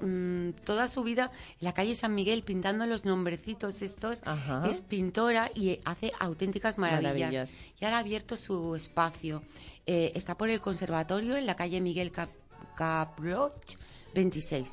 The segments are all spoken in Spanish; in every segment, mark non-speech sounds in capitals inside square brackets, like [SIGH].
mm, toda su vida en la calle San Miguel pintando los nombrecitos estos. Es pintora y hace auténticas maravillas. Y ahora ha abierto su espacio. Eh, está por el conservatorio en la calle Miguel Cap Caproch 26,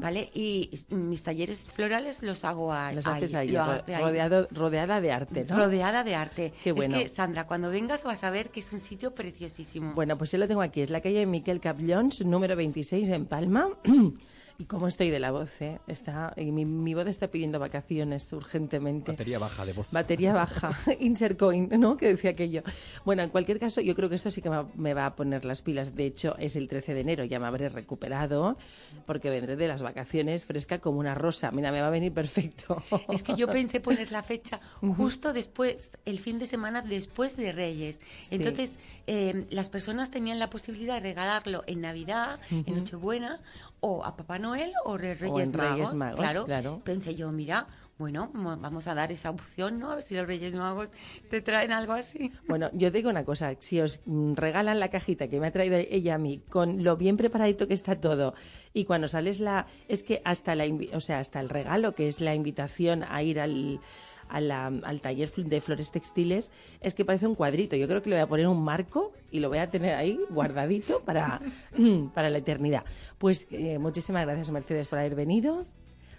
¿vale? Y mis talleres florales los hago ahí. Los haces ahí, rodeado, rodeada de arte, ¿no? Rodeada de arte. Qué bueno. Es que, Sandra, cuando vengas vas a ver que es un sitio preciosísimo. Bueno, pues yo lo tengo aquí, es la calle Miquel Caplons, número 26 en Palma. [CLEARS THROAT] ¿Y cómo estoy de la voz? Eh? Está, mi, mi, voz está pidiendo vacaciones urgentemente. Batería baja de voz. Batería [LAUGHS] baja. Insert coin, ¿no? Que decía aquello. Bueno, en cualquier caso, yo creo que esto sí que me va a poner las pilas. De hecho, es el 13 de enero, ya me habré recuperado, porque vendré de las vacaciones fresca como una rosa. Mira, me va a venir perfecto. [LAUGHS] Es que yo pensé poner la fecha justo después, el fin de semana después de Reyes. Entonces, eh, las personas tenían la posibilidad de regalarlo en Navidad, en Nochebuena, o a Papá Noel o Reyes, Reyes Magos. Claro, Pensé yo, mira, bueno, vamos a dar esa opción, ¿no? A ver si los Reyes Magos te traen algo así. Bueno, yo digo una cosa, si os regalan la cajita que me ha traído ella a mí, con lo bien preparadito que está todo, y cuando sales la, es que hasta la, o sea, hasta el regalo, que es la invitación a ir al, al taller de flores textiles es que parece un cuadrito. Yo creo que le voy a poner un marco y lo voy a tener ahí guardadito para, [LAUGHS] para la eternidad. Pues eh, muchísimas gracias Mercedes por haber venido.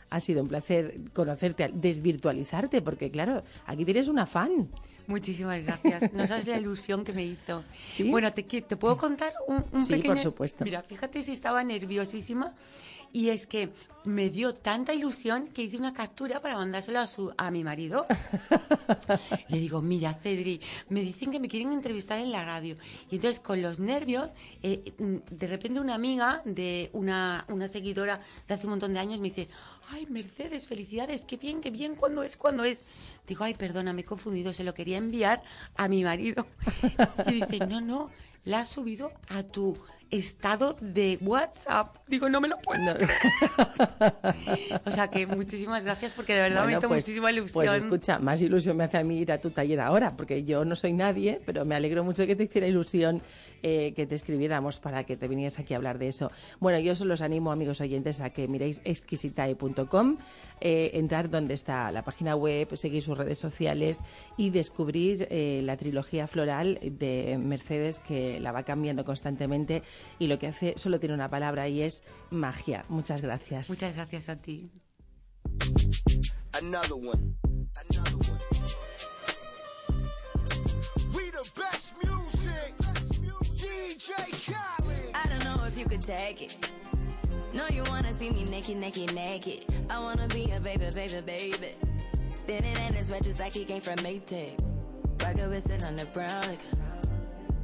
Ha sido un placer conocerte, desvirtualizarte, porque claro, aquí tienes una fan. Muchísimas gracias. No sabes la ilusión que me hizo. Bueno, ¿te, te puedo contar un, un sí, por supuesto. Mira, fíjate si estaba nerviosísima y es que me dio tanta ilusión que hice una captura para mandárselo a, su, a mi marido. [LAUGHS] Le digo, mira, Cedri, me dicen que me quieren entrevistar en la radio. Y entonces, con los nervios, eh, de repente una amiga de una, una seguidora de hace un montón de años me dice, ay, Mercedes, felicidades, qué bien, qué bien, ¿cuándo es? ¿Cuándo es? Digo, ay, perdona, me he confundido, se lo quería enviar a mi marido. [LAUGHS] Y dice, no, no, la has subido a tu estado de WhatsApp. Digo, no me lo puedo. [LAUGHS] o sea que muchísimas gracias porque de verdad me hizo pues, muchísima ilusión. Pues escucha, más ilusión me hace a mí ir a tu taller ahora, porque yo no soy nadie, pero me alegro mucho que te hiciera ilusión eh, que te escribiéramos para que te vinieras aquí a hablar de eso. Bueno, yo os los animo, amigos oyentes, a que miréis exquisitae.com, eh, entrar donde está la página web, seguir sus redes sociales y descubrir eh, la trilogía floral de Mercedes que la va cambiando constantemente y lo que hace solo tiene una palabra y es magia. Muchas gracias. Muchas gracias a ti. Another one. Another one. We the best music. DJ Khaled. I don't know if you could take it. No, you wanna see me naked, naked, naked. I wanna be a baby, baby, baby. Spinning in his red just like he came from Maytag. Rocket with it on the brown like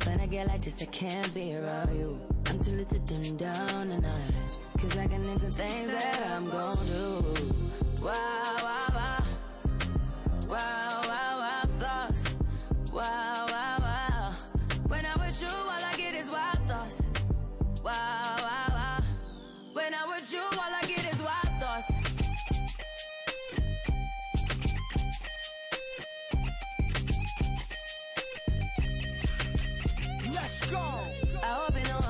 When I get like this, I can't be around you. I'm too little to dim down the night. Cause I can into things that I'm gon' do. Wow, wow, wow. Wow, wow, wow, thoughts. Wow, wow, wow. When I'm with you, all I get is wild thoughts. Wow, wow, wow. When I'm with you, all I get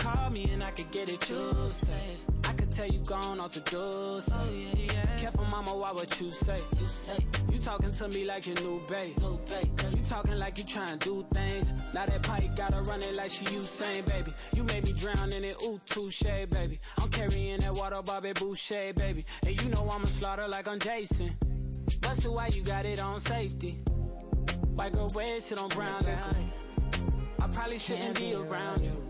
Call me and I could get it, you say. I could tell you gone off the door. Oh, yeah, yeah. Careful, mama, why what you say? You say you talking to me like your new babe. New babe. You talking like you trying to do things. Now that pipe gotta run it like she Usain, baby. You made me drown in it, ooh, touche, baby. I'm carrying that water, Bobby Boucher, baby. And you know I'ma slaughter like I'm Jason. Busted, why you got it on safety? White girl red, sit on brown liquor. I probably shouldn't be around you.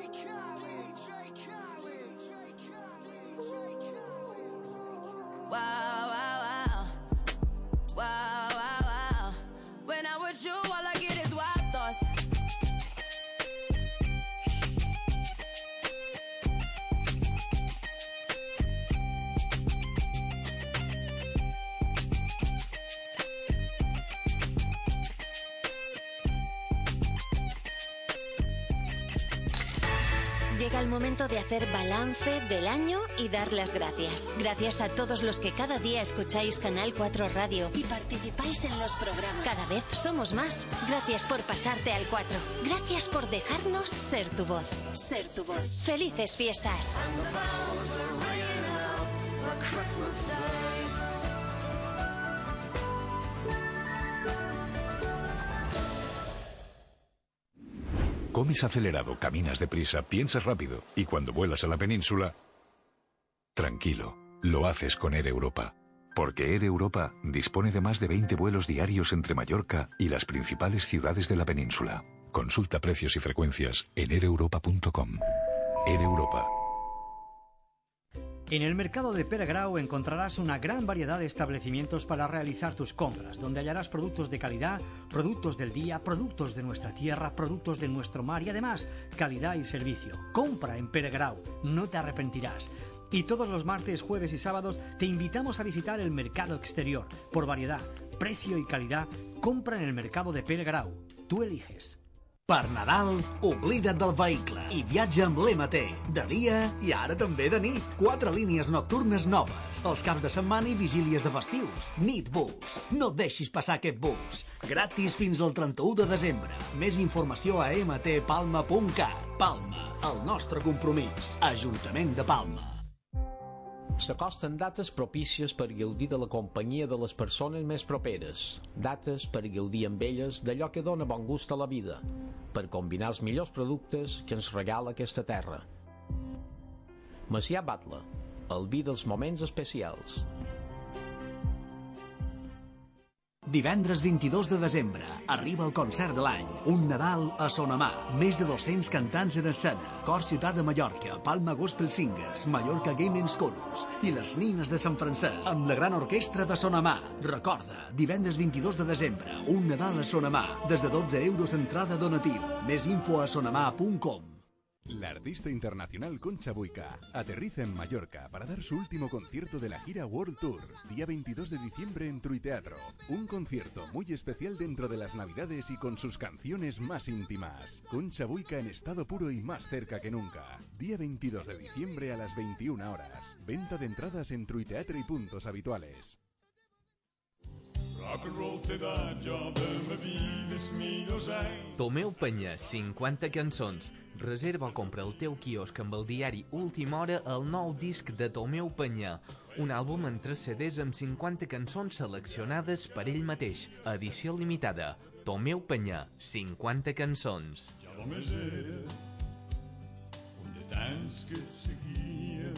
Wow, El momento de hacer balance del año y dar las gracias. Gracias a todos los que cada día escucháis Canal 4 Radio y participáis en los programas. Cada vez somos más. Gracias por pasarte al 4. Gracias por dejarnos ser tu voz. Ser tu voz. Felices fiestas. Acelerado, caminas deprisa, piensas rápido y cuando vuelas a la península, tranquilo, lo haces con Air Europa. Porque Air Europa dispone de más de 20 vuelos diarios entre Mallorca y las principales ciudades de la península. Consulta precios y frecuencias en aereuropa.com. Air Europa. En el mercado de Peragrau encontrarás una gran variedad de establecimientos para realizar tus compras, donde hallarás productos de calidad, productos del día, productos de nuestra tierra, productos de nuestro mar y además calidad y servicio. Compra en Peragrau, no te arrepentirás. Y todos los martes, jueves y sábados te invitamos a visitar el mercado exterior. Por variedad, precio y calidad, compra en el mercado de Peragrau. Tú eliges. Per Nadal, oblida't del vehicle i viatja amb l'MT. De dia i ara també de nit. Quatre línies nocturnes noves. Els caps de setmana i vigílies de festius. Nit Bus. No deixis passar aquest bus. Gratis fins al 31 de desembre. Més informació a mtpalma.cat. Palma, el nostre compromís. Ajuntament de Palma. S'acosten dates propícies per gaudir de la companyia de les persones més properes, dates per gaudir amb elles d'allò que dona bon gust a la vida, per combinar els millors productes que ens regala aquesta terra. Macià Batlle, el vi dels moments especials. Divendres 22 de desembre arriba el concert de l'any. Un Nadal a Sonamà. Més de 200 cantants en escena. Cor Ciutat de Mallorca, Palma Gospel Singers, Mallorca Gaming Chorus i les Nines de Sant Francesc amb la gran orquestra de Sonamà. Recorda, divendres 22 de desembre, un Nadal a Sonamà. Des de 12 euros entrada donatiu. Més info a sonamà.com. La artista internacional Concha Buica aterriza en Mallorca para dar su último concierto de la gira World Tour, día 22 de diciembre en Truiteatro. Un concierto muy especial dentro de las Navidades y con sus canciones más íntimas. Concha Buica en estado puro y más cerca que nunca. Día 22 de diciembre a las 21 horas. Venta de entradas en Truiteatro y puntos habituales. Anys. Tomeu Penya, 50 cançons. Reserva o compra el teu quiosc amb el diari Última Hora el nou disc de Tomeu Penya, un àlbum en tres CDs amb 50 cançons seleccionades per ell mateix. Edició limitada. Tomeu Penya, 50 cançons. Ja només era un de tants que et seguia.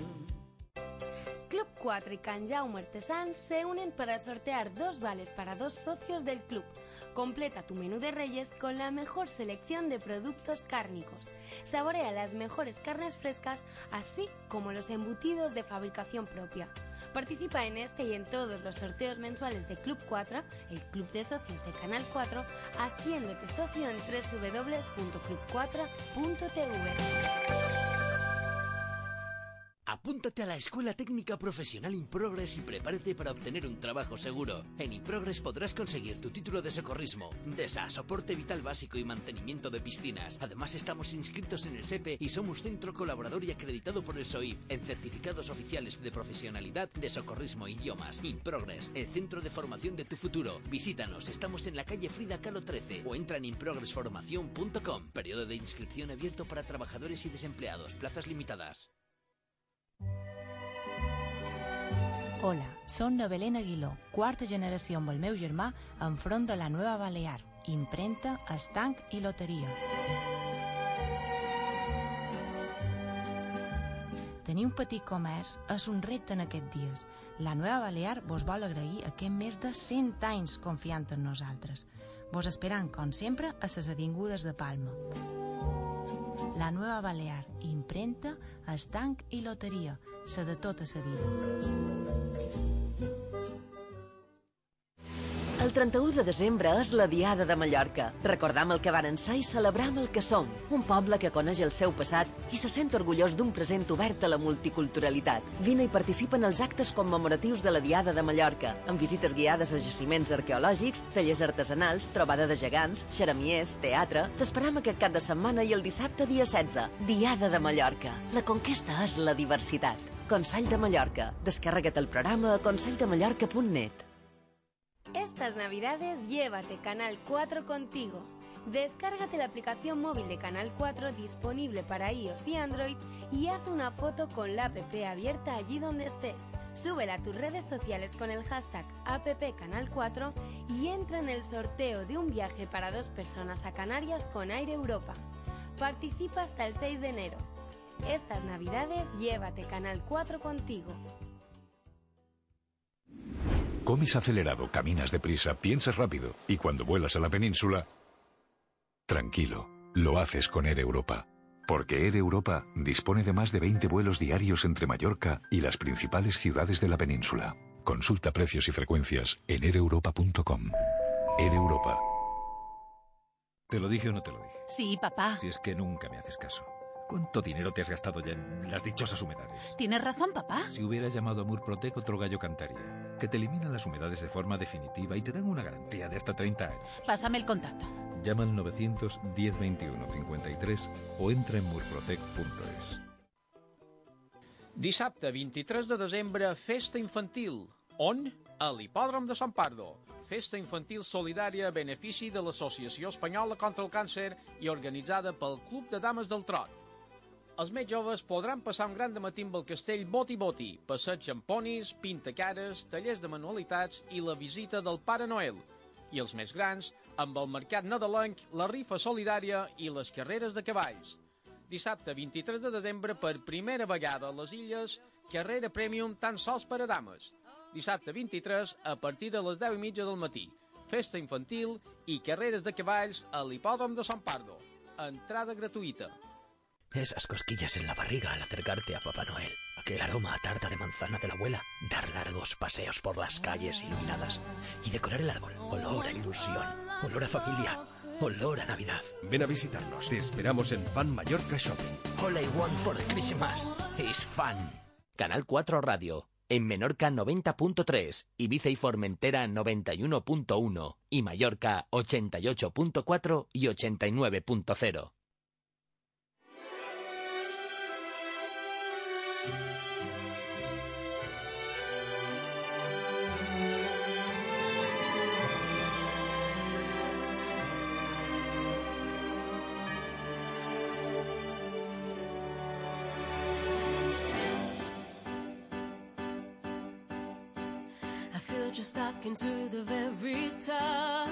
Club 4 y Can Jaume Artesans se unen para sortear dos vales para dos socios del club. Completa tu menú de Reyes con la mejor selección de productos cárnicos. Saborea las mejores carnes frescas, así como los embutidos de fabricación propia. Participa en este y en todos los sorteos mensuales de Club 4, el club de socios de Canal 4, haciéndote socio en www.club4.tv. Apúntate a la Escuela Técnica Profesional Improgres y prepárate para obtener un trabajo seguro. En Improgres podrás conseguir tu título de socorrismo, DESA, soporte vital básico y mantenimiento de piscinas. Además, estamos inscritos en el SEPE y somos centro colaborador y acreditado por el SOIP en certificados oficiales de profesionalidad de socorrismo e idiomas. Improgres, el centro de formación de tu futuro. Visítanos, estamos en la calle Frida Kahlo 13 o entra en improgresformación.com. Periodo de inscripción abierto para trabajadores y desempleados. Plazas limitadas. Hola, som la Belén Aguiló, quarta generació amb el meu germà enfront de la Nueva Balear, impremta, estanc i loteria. Tenir un petit comerç és un repte en aquests dies. La Nueva Balear vos vol agrair aquest més de 100 anys confiant en nosaltres. Vos esperant, com sempre, a les avingudes de Palma. La Nueva Balear, impremta, estanc i loteria, la de tota la vida. El 31 de desembre és la Diada de Mallorca. Recordam el que varen ser i celebram el que som. Un poble que coneix el seu passat i se sent orgullós d'un present obert a la multiculturalitat. Vine i participa en els actes commemoratius de la Diada de Mallorca, amb visites guiades a jaciments arqueològics, tallers artesanals, trobada de gegants, xeramiers, teatre... T'esperam aquest cap de setmana i el dissabte dia 16. Diada de Mallorca. La conquesta és la diversitat. Consell de Mallorca. Descarrega't el programa a conselldeMallorca.net. Estas navidades llévate Canal 4 contigo. Descárgate la aplicación móvil de Canal 4 disponible para iOS y Android y haz una foto con la app abierta allí donde estés. Súbela a tus redes sociales con el hashtag AppCanal4 y entra en el sorteo de un viaje para dos personas a Canarias con Aire Europa. Participa hasta el 6 de enero. Estas navidades llévate Canal 4 contigo. Comes acelerado, caminas deprisa, piensas rápido y cuando vuelas a la península... Tranquilo, lo haces con Air Europa. Porque Air Europa dispone de más de 20 vuelos diarios entre Mallorca y las principales ciudades de la península. Consulta precios y frecuencias en aereuropa.com. Air Europa. ¿Te lo dije o no te lo dije? Sí, papá. Si es que nunca me haces caso. ¿Cuánto dinero te has gastado ya en las dichosas humedades? Tienes razón, papá. Si hubieras llamado a Murprotec, otro gallo cantaría. Que te eliminan las humedades de forma definitiva y te dan una garantía de hasta 30 años. Pásame el contacto. Llama al 910 21 53 o entra en murprotec.es. Dissabte 23 de desembre, festa infantil. On? A l'hipòdrom de Sant Pardo. Festa infantil solidària a benefici de l'Associació Espanyola contra el Càncer i organitzada pel Club de Dames del Trot. Els més joves podran passar un gran dematí amb el castell Boti Boti, passeig amb ponis, pintacares, tallers de manualitats i la visita del Pare Noel. I els més grans, amb el mercat nadalenc, la rifa solidària i les carreres de cavalls. Dissabte 23 de desembre, per primera vegada a les Illes, carrera premium tan sols per a dames. Dissabte 23, a partir de les 10 i mitja del matí. Festa infantil i carreres de cavalls a l'hipòdrom de Sant Pardo. Entrada gratuïta. Esas cosquillas en la barriga al acercarte a Papá Noel. Aquel aroma a tarta de manzana de la abuela. Dar largos paseos por las calles iluminadas. Y decorar el árbol. Olor a ilusión. Olor a familia. Olor a Navidad. Ven a visitarnos. Te esperamos en Fan Mallorca Shopping. All I want for Christmas is fun. Canal 4 Radio. En Menorca 90.3, Ibiza y Formentera 91.1 y Mallorca 88.4 y 89.0. just stuck into the very top.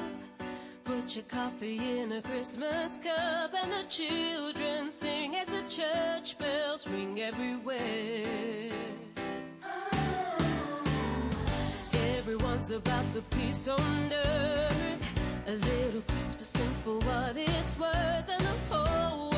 Put your coffee in a Christmas cup, and the children sing as the church bells ring everywhere. Everyone's about the peace on earth. A little Christmas and for what it's worth, and the whole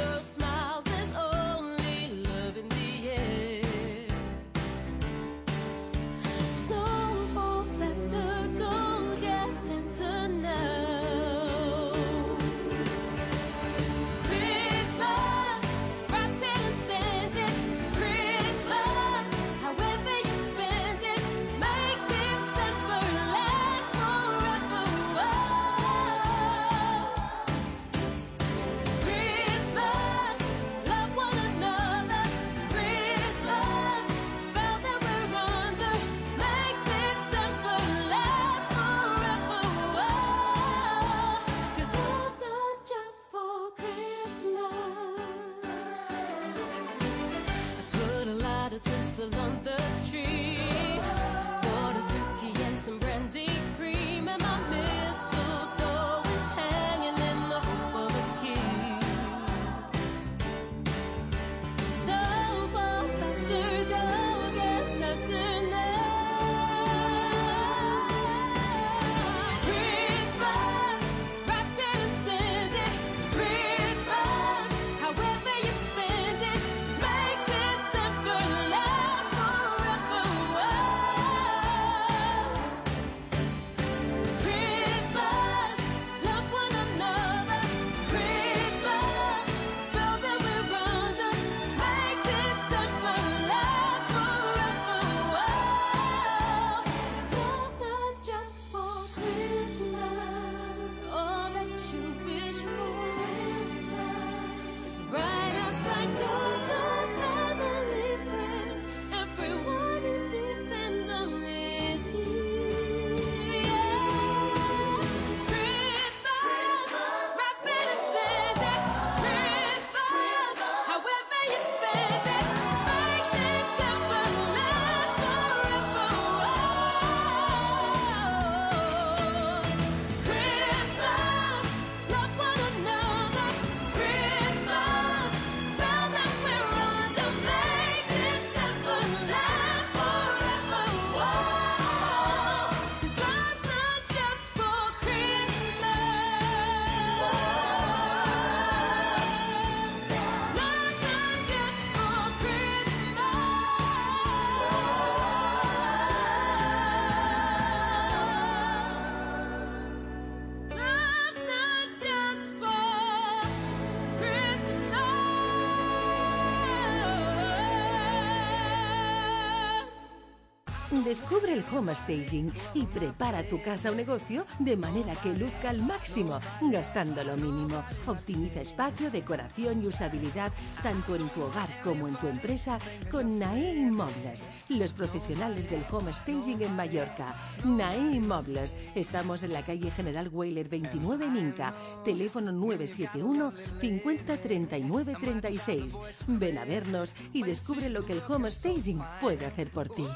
Descubre el home staging y prepara tu casa o negocio de manera que luzca al máximo, gastando lo mínimo. Optimiza espacio, decoración y usabilidad tanto en tu hogar como en tu empresa con NAE Inmobles, los profesionales del home staging en Mallorca. NAE Inmobles. Estamos en la calle General Weiler 29 en Inca. Teléfono 971 50 39 36. Ven a vernos y descubre lo que el home staging puede hacer por ti.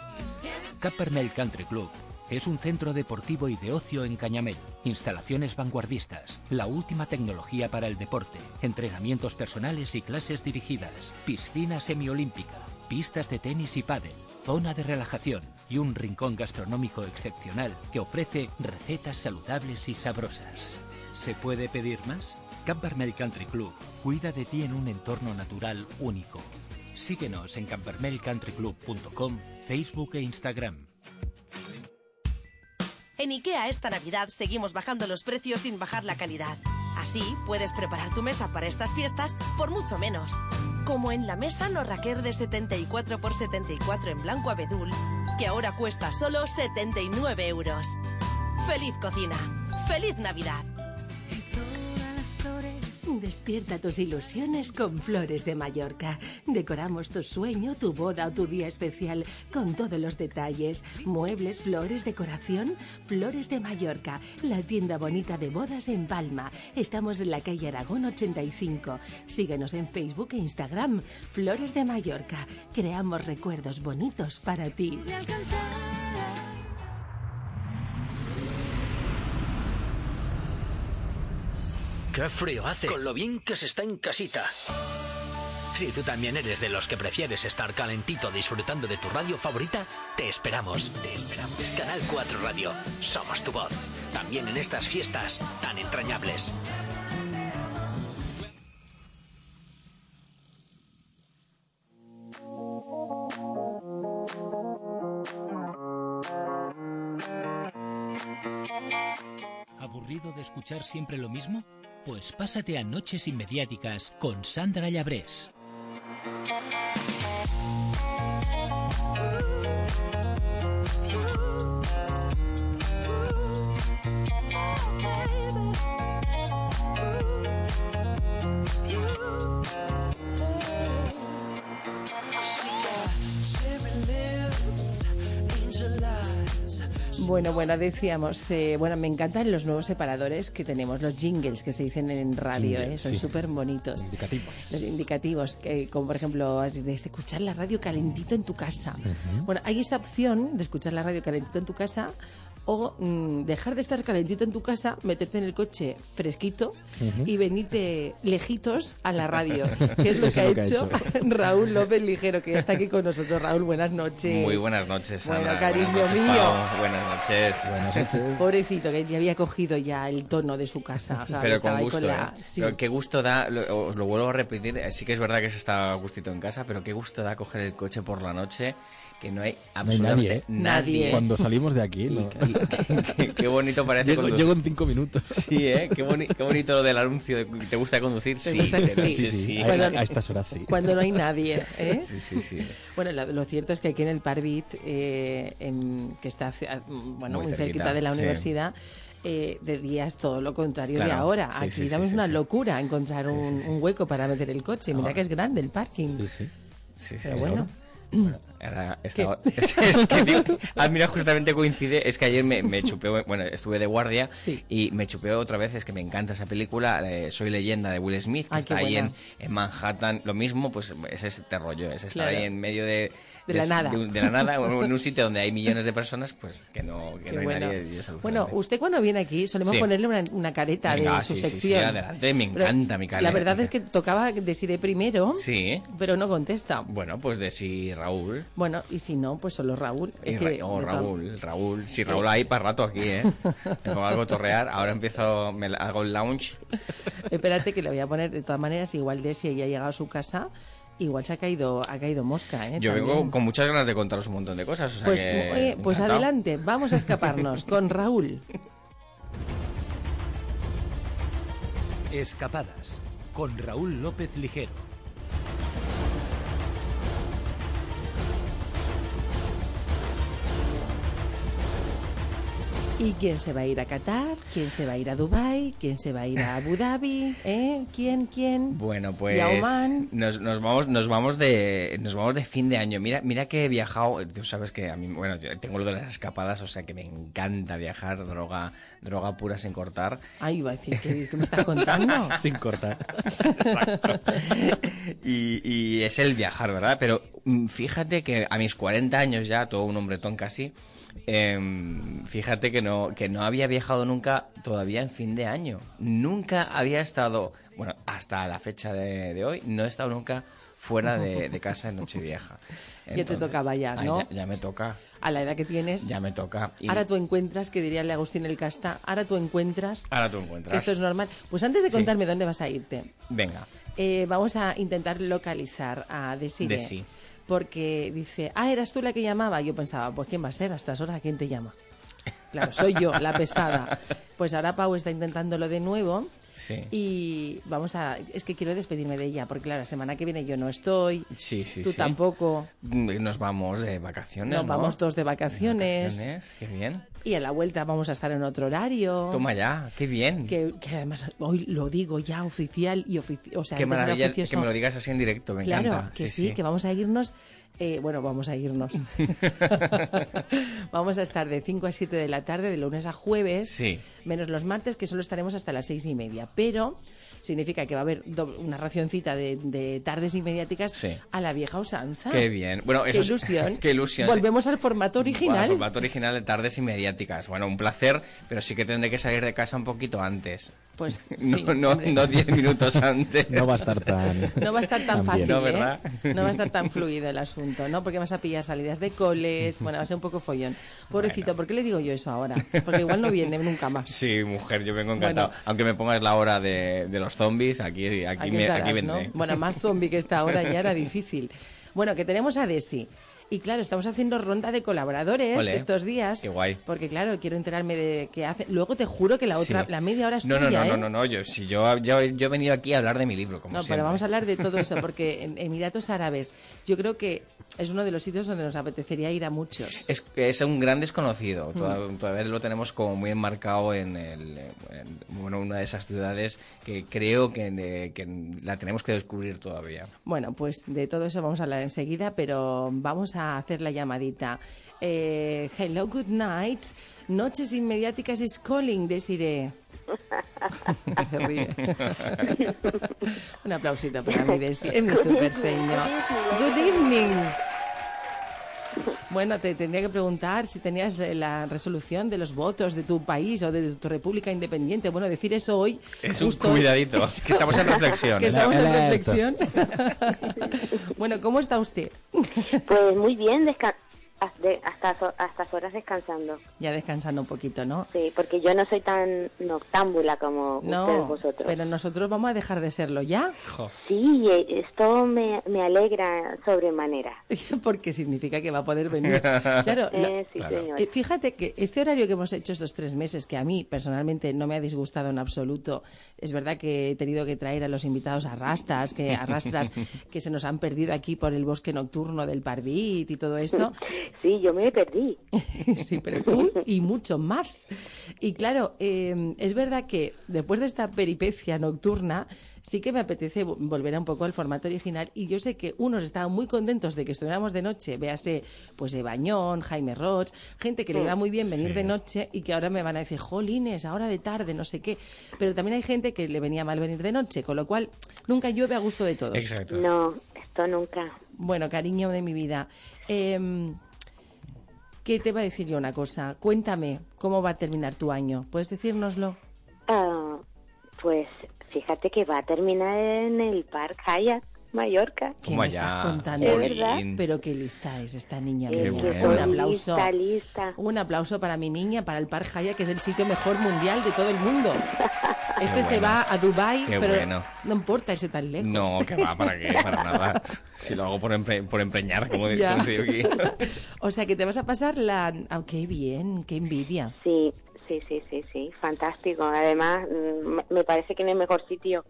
Capernell Country Club es un centro deportivo y de ocio en Cañamel. Instalaciones vanguardistas, la última tecnología para el deporte, entrenamientos personales y clases dirigidas, piscina semiolímpica, pistas de tenis y pádel, zona de relajación y un rincón gastronómico excepcional que ofrece recetas saludables y sabrosas. ¿Se puede pedir más? Country Club cuida de ti en un entorno natural único. Síguenos en campermelcountryclub.com, Facebook e Instagram. En IKEA esta Navidad seguimos bajando los precios sin bajar la calidad. Así puedes preparar tu mesa para estas fiestas por mucho menos. Como en la mesa no raquer de 74 x 74 en blanco abedul, que ahora cuesta solo 79 euros. ¡Feliz cocina! ¡Feliz Navidad! Despierta tus ilusiones con Flores de Mallorca. Decoramos tu sueño, tu boda o tu día especial con todos los detalles. Muebles, flores, decoración. Flores de Mallorca, la tienda bonita de bodas en Palma. Estamos en la calle Aragón 85. Síguenos en Facebook e Instagram. Flores de Mallorca. Creamos recuerdos bonitos para ti. ¡Qué frío hace! Con lo bien que se está en casita. Si tú también eres de los que prefieres estar calentito disfrutando de tu radio favorita, te esperamos. Te esperamos. Canal 4 Radio. Somos tu voz. También en estas fiestas tan entrañables. ¿Aburrido de escuchar siempre lo mismo? Pues pásate a Noches Inmediáticas con Sandra Llabrés. Bueno, bueno, decíamos, eh, bueno, me encantan los nuevos separadores que tenemos, los jingles que se dicen en radio, eh, son sí. súper bonitos. Indicativos. Los indicativos, que, como por ejemplo, de escuchar la radio calentito en tu casa. Bueno, hay esta opción de escuchar la radio calentito en tu casa o mm, dejar de estar calentito en tu casa, meterte en el coche fresquito y venirte lejitos a la radio, [LAUGHS] que es lo que ha es lo que ha hecho, [LAUGHS] Raúl López Ligero, que está aquí con nosotros. Raúl, buenas noches. Muy buenas noches, Bueno, Sandra. cariño Buenas noches, mío. Buenas noches. Buenas noches. [LAUGHS] Pobrecito, que ya había cogido ya el tono de su casa. o sea, Pero con gusto, la- ¿eh? sí. Pero qué gusto da, lo- os lo vuelvo a repetir, eh, sí que es verdad que se está a gustito en casa, pero qué gusto da coger el coche por la noche, que no hay No hay absolutamente nadie, ¿eh? nadie. Cuando salimos de aquí, ¿no? Qué, qué bonito parece Llego, conducir. llego en cinco minutos. Sí, ¿eh? Qué, boni- qué bonito lo del anuncio de que te gusta conducir. ¿Te Sí, gusta? Sí. Sí, sí. sí. A- a estas horas sí. Cuando no hay nadie. ¿eh? Sí, sí, sí. Bueno, lo, lo cierto es que aquí en el Parvit, eh, en- que está bueno, Muy muy, cerquita cerquita, de la sí. universidad, eh, de día es todo lo contrario de ahora. sí, aquí sí, damos sí, una sí. locura encontrar un, un hueco para meter el coche. Mira que es grande el parking. Sí, sí, Pero sí, bueno. Bueno, estaba- [LAUGHS] es que, digo, ah, mira, justamente coincide, es que ayer me, me chupeo, bueno, estuve de guardia y me chupeo otra vez, es que me encanta esa película, eh, Soy leyenda de Will Smith, que Ay, está ahí en, Manhattan, lo mismo, pues es este rollo, es estar Claro. ahí en medio de... De la nada. un- de la nada, en un sitio donde hay millones de personas, pues que no, que no hay bueno. nadie. y es. Bueno, usted cuando viene aquí solemos Sí. ponerle una, una careta Venga, de su sí, sí, sí, sección. adelante, me Pero encanta mi careta. La verdad es que tocaba deciré primero, Sí. pero no contesta. Bueno, pues de si Raúl. Bueno, y si no, pues solo Raúl. Es que, oh, de Raúl, Raúl. Si Raúl hay para rato aquí, ¿eh? [LAUGHS] Me pongo a cotorrear. Ahora empiezo, me hago el lounge. Espérate que le voy a poner de todas maneras, igual de si ella ha llegado a su casa, igual se ha caído, ha caído mosca, ¿eh? Yo También. vengo con muchas ganas de contaros un montón de cosas. O sea Pues, que, eh, pues adelante, vamos a [LAUGHS] escaparnos con Raúl. Escapadas con Raúl López Ligero. ¿Y quién se va a ir a Qatar? ¿Quién se va a ir a Dubai? ¿Quién se va a ir a Abu Dhabi? ¿Eh? ¿Quién? ¿Quién? Bueno, pues ¿Y a Oman? nos, nos vamos nos vamos de nos vamos de fin de año. Mira, mira que he viajado, tú sabes que a mí bueno, yo tengo lo de las escapadas, o sea que me encanta viajar, droga droga pura sin cortar. Ay, iba a decir, ¿qué, qué me estás contando? [LAUGHS] sin cortar. y, y es el viajar, ¿verdad? Pero mm, fíjate que a mis 40 años ya, todo un hombretón casi, em, fíjate que no, que no había viajado nunca todavía en fin de año. Nunca había estado, bueno, hasta la fecha de, de hoy, no he estado nunca fuera de, de casa en Nochevieja. [LAUGHS] Ya te Entonces- tocaba ya, ¿no? ya, ya me toca, A la edad que tienes. ya me toca. Y- Ahora tú encuentras, que diría el Agustín el Casta, ahora tú encuentras ahora tú que encuentras. esto es normal. Pues antes de Sí. contarme dónde vas a irte, Venga, eh, vamos a intentar localizar a Desire. Desi. Porque dice, ah, eras tú la que llamaba. Yo pensaba, pues ¿quién va a ser a estas horas? ¿Quién te llama? Claro, soy yo, la pesada. [LAUGHS] Pues ahora Pau está intentándolo de nuevo. Sí. Y vamos a. Es que quiero despedirme de ella, porque claro, la semana que viene yo no estoy. Sí, sí, tú sí. tampoco. Nos vamos de vacaciones, Nos ¿no? vamos todos de vacaciones. Vacaciones, Qué bien. Y a la vuelta vamos a estar en otro horario. Toma ya, qué bien. Que, que además hoy lo digo ya oficial y oficial. O sea, Qué maravilla que me lo digas así en directo, me claro, encanta. que sí, que vamos a irnos. Eh, bueno, vamos a irnos. [LAUGHS] [LAUGHS] vamos a estar de 5 a 7 de la tarde, de lunes a jueves, Sí. menos los martes, que solo estaremos hasta las 6 y media. Pero significa que va a haber una racioncita de, de tardes y mediáticas Sí. a la vieja usanza. Qué bien. Bueno, qué eso es- ilusión. [LAUGHS] qué ilusión. Volvemos al formato Bueno, original. formato original de tardes y mediáticas. Bueno, un placer, pero sí que tendré que salir de casa un poquito antes. Pues [LAUGHS] no, sí, no, hombre. no 10 minutos [LAUGHS] antes. No va a estar tan... No va a estar tan Tan fácil. No, ¿eh? ¿verdad? No va a estar tan fluido el asunto, ¿no? Porque vas a pillar salidas de coles, bueno, va a ser un poco follón. Pobrecito, ¿por qué le digo yo eso ahora? Porque igual no viene nunca más. Sí, mujer, yo vengo encantado. Bueno. Aunque me pongas la hora de, de los zombies, aquí, aquí, Aquí, me, estarás, aquí vendré. ¿no? Bueno, más zombie que esta hora ya era difícil. Bueno, que tenemos a Desi. Y claro, estamos haciendo ronda de colaboradores estos días. qué guay. Porque claro, quiero enterarme de qué hace. Luego te juro que la otra, Sí. la media hora es no, no, tuya, no, ¿eh? no, no, no, yo, si yo, yo, yo he venido aquí a hablar de mi libro, como No, siempre. pero vamos a hablar de todo eso, [LAUGHS] porque en Emiratos Árabes yo creo que es uno de los sitios donde nos apetecería ir a muchos. Es, es un gran desconocido. Mm. Toda- Todavía lo tenemos como muy enmarcado en, el, en, bueno, una de esas ciudades que creo que, eh, que la tenemos que descubrir todavía. Bueno, pues de todo eso vamos a hablar enseguida, pero vamos a hacer la llamadita. Eh, hello, good night. Noches inmediáticas is calling, Desiree. [LAUGHS] Se ríe. [LAUGHS] Un aplausito para mi Desi. Es mi super señor. Good evening. Bueno, te tendría que preguntar si tenías eh, la resolución de los votos de tu país o de tu república independiente. Bueno, decir eso hoy. Es un justo hoy- cuidadito, que estamos en [LAUGHS] reflexión. que estamos en reflexión. [LAUGHS] bueno, ¿cómo está usted? Pues muy bien, desca- hasta, hasta, horas descansando. Ya descansando un poquito, ¿no? Sí, porque yo no soy tan noctámbula como ustedes No, vosotros. pero nosotros vamos a dejar de serlo ya, Sí, eh, esto me, me alegra sobremanera. [LAUGHS] porque significa que va a poder venir. [LAUGHS] Claro, lo- Eh, sí, señor. Eh, Fíjate que este horario que hemos hecho estos tres meses, que a mí personalmente no me ha disgustado en absoluto, es verdad que he tenido que traer a los invitados a rastas, que arrastras [LAUGHS] que se nos han perdido aquí por el bosque nocturno del Parvit y todo eso. Sí, yo me perdí. [LAUGHS] sí, pero tú y mucho más. Y claro, eh, es verdad que después de esta peripecia nocturna, sí que me apetece vo- volver a un poco al formato original. Y yo sé que unos estaban muy contentos de que estuviéramos de noche, véase, pues Bañón, Jaime Roch, gente que le iba muy bien venir Sí. de noche y que ahora me van a decir, jolines, ahora de tarde, no sé qué. Pero también hay gente que le venía mal venir de noche, con lo cual nunca llueve a gusto de todos. Exacto. No, esto nunca. Bueno, cariño de mi vida. em, ¿Qué te va a decir yo una cosa? Cuéntame, ¿cómo va a terminar tu año? ¿Puedes decírnoslo? Ah, pues fíjate que va a terminar en el Park Hyatt, Mallorca. ¿Qué me estás contando? ¿Es verdad? Pero qué lista es esta niña Eh, mía. que bueno. Un aplauso. Lista, lista. Un aplauso para mi niña, para el Park Hyatt, que es el sitio mejor mundial de todo el mundo. [LAUGHS] Este Qué se bueno. va a Dubai, Qué pero bueno. no importa irse tan lejos. No, que va, ¿para qué? Para [LAUGHS] nada. Si lo hago por, empre- por empreñar, como dice aquí. [LAUGHS] o sea, que te vas a pasar la... Ah, qué bien, qué envidia. Sí, sí, sí, sí, sí, fantástico. Además, mm, me- parece que no hay mejor sitio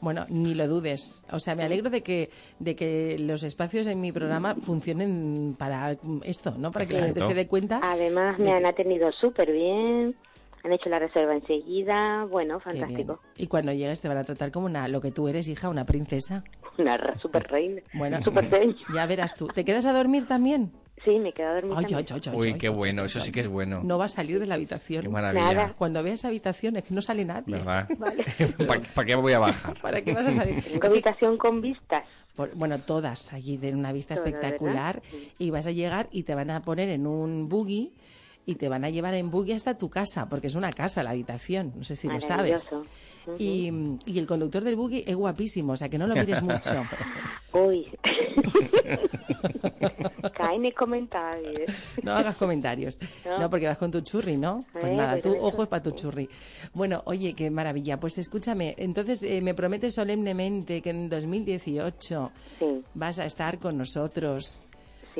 Bueno, ni lo dudes. O sea, me alegro de que, de que los espacios en mi programa funcionen para esto, ¿no? Para que la gente se dé cuenta. Además, me han atendido súper bien, han hecho la reserva enseguida, bueno, fantástico. Y cuando llegues te van a tratar como una, lo que tú eres, hija, una princesa. Una super reina. Bueno, Super señora. ya verás tú. ¿Te quedas a dormir también? Sí, me quedo a dormir. Ay, ay, ay, ay, Uy, ay, qué ay, bueno, ay, eso sí que es bueno. No va a salir de la habitación. Qué maravilla. Nada. Cuando veas habitación es que no sale nadie. ¿Verdad? [LAUGHS] ¿Para qué voy a bajar? [LAUGHS] ¿Para qué vas a salir? [LAUGHS] Tengo habitación con vistas. Por- bueno, todas allí de una vista espectacular. Y vas a llegar y te van a poner en un buggy y te van a llevar en buggy hasta tu casa, porque es una casa la habitación, no sé si lo sabes. Y, y el conductor del buggy es guapísimo, o sea que no lo mires mucho. Uy. En comentarios. [LAUGHS] No hagas comentarios. No. No, porque vas con tu churri, ¿no? Pues Eh, nada, pues tú ojos para tu churri. Bueno, oye, qué maravilla. Pues escúchame, entonces eh, me prometes solemnemente que en 2018 vas a estar con nosotros.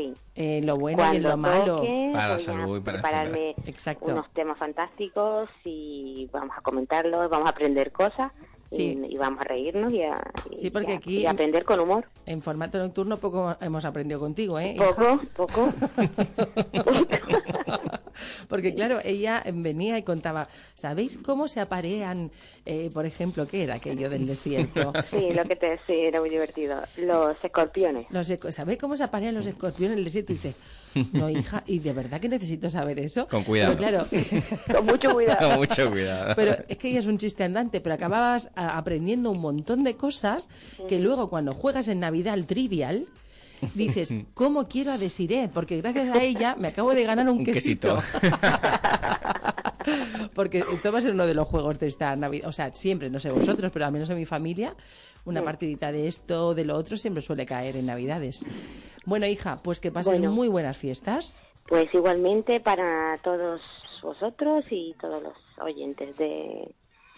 Sí. En lo bueno y en Cuando lo malo. toque, Para la salud y para el prepararme Exacto. unos temas fantásticos y vamos a comentarlos, vamos a aprender cosas Sí. y, y vamos a reírnos y a, y Sí, porque a- aquí y a aprender con humor. En formato nocturno poco hemos aprendido contigo, ¿eh? Poco, hija? poco. [LAUGHS] [LAUGHS] Porque claro, ella venía y contaba, ¿sabéis cómo se aparean, eh, por ejemplo, qué era aquello del desierto? [LAUGHS] Sí, lo que te decía era muy divertido. Los escorpiones. Los ¿Sabéis cómo se aparean los escorpiones en el desierto? Y dices, no, hija, ¿y de verdad que necesito saber eso? Con cuidado. Pero claro, [LAUGHS] Con mucho cuidado. Con mucho cuidado. pero es que ella es un chiste andante, pero acababas aprendiendo un montón de cosas que luego cuando juegas en Navidad al trivial, dices, ¿cómo quiero a Desiree? Porque gracias a ella me acabo de ganar un, Un quesito. quesito. [LAUGHS] Porque esto va a ser uno de los juegos de esta Navidad. O sea, siempre, no sé vosotros, pero al menos en mi familia, una Sí. partidita de esto o de lo otro siempre suele caer en Navidades. Bueno, hija, pues que pases Bueno. muy buenas fiestas. Pues igualmente para todos vosotros y todos los oyentes de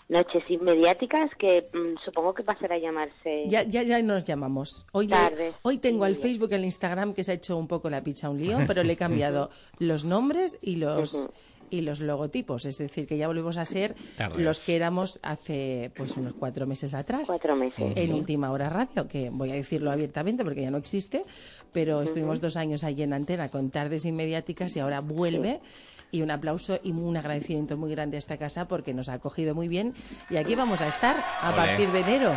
Noches Inmediáticas, que mm, supongo que pasará a llamarse... Ya, ya, ya nos llamamos. Hoy, le- hoy tengo al Facebook y al Instagram que se ha hecho un poco la picha un lío, pero le he cambiado [LAUGHS] los nombres y los y los logotipos. Es decir, que ya volvemos a ser Tardes. los que éramos hace pues unos cuatro meses atrás. Cuatro meses, En sí. Última Hora Radio, que voy a decirlo abiertamente porque ya no existe, pero estuvimos dos años allí en antena con tardes inmediáticas y ahora vuelve. Y un aplauso y un agradecimiento muy grande a esta casa porque nos ha acogido muy bien. Y aquí vamos a estar a Olé. partir de enero,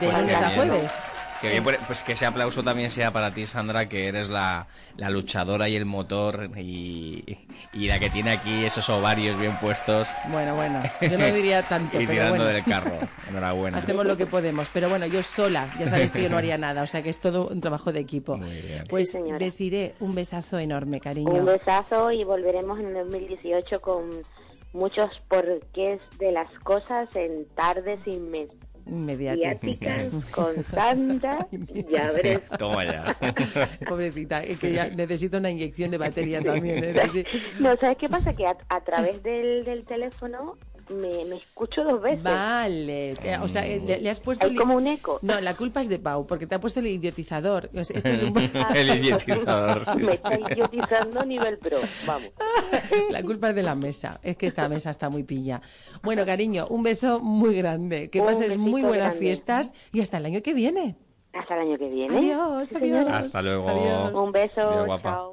de Pues lunes a jueves. Que bien, pues pues que ese aplauso también sea para ti, Sandra, que eres la, la luchadora y el motor y, y la que tiene aquí esos ovarios bien puestos. Bueno, bueno, yo no [LAUGHS] diría tanto, y pero tirando bueno. del carro. Enhorabuena. Hacemos lo que podemos, pero bueno, yo sola, ya sabes que yo no haría nada, o sea que es todo un trabajo de equipo. Pues Sí, señora. Desiree, un besazo enorme, cariño. Un besazo y volveremos en el 2018 con muchos porqués de las cosas en tardes Inmediato. Inmediáticas [LAUGHS] con Sandra. Toma ya. Pobrecita, es que ya necesito una inyección de batería también. ¿eh? [LAUGHS] No, ¿sabes qué pasa? Que a, a través del, del teléfono me, me escucho dos veces. Vale, o sea, eh, le, le has puesto... Hay el- como un eco. No, la culpa es de Pau, porque te ha puesto el idiotizador. O sea, Esto es un... [LAUGHS] El idiotizador, sí. Me está idiotizando a nivel pro. Vamos. [LAUGHS] La culpa es de la mesa. Es que esta mesa está muy pilla. Bueno, cariño, un beso muy grande. Que Un pases muy buenas grande. fiestas y hasta el año que viene. Hasta el año que viene. Adiós, adiós. Hasta luego. Adiós. Un beso. Adiós. Chao.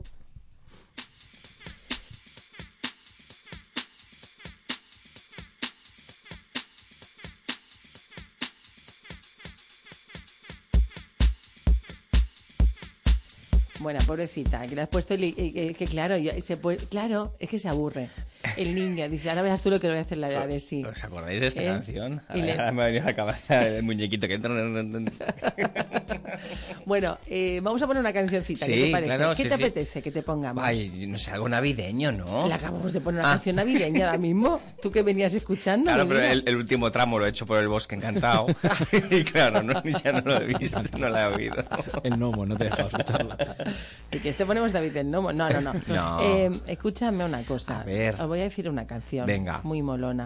Bueno, pobrecita, que le has puesto eh, que claro, yo- se puede- claro, es que se aburre. El niño dice, ahora verás tú lo que le voy a hacer la la de sí. ¿Os acordáis de esta ¿Eh? canción? Y le- Ahora me ha venido a la cabeza el muñequito que... Bueno, eh, vamos a poner una cancioncita, ¿qué Sí, te parece? claro, ¿Qué sí, te sí. apetece que te pongamos? Ay, no sé, algo navideño, ¿no? Le acabamos de poner una Ah. canción navideña ahora mismo. ¿Tú que venías escuchando? Claro, pero el, el último tramo lo he hecho por el bosque encantado. [LAUGHS] y claro, no, ya no lo he visto, no lo he oído. El gnomo, no te he dejado escucharla. [LAUGHS] ¿Y que este ponemos David del Nomo? No, no, no. No. Eh, escúchame una cosa. A ver. Voy a decir una canción Venga. muy molona.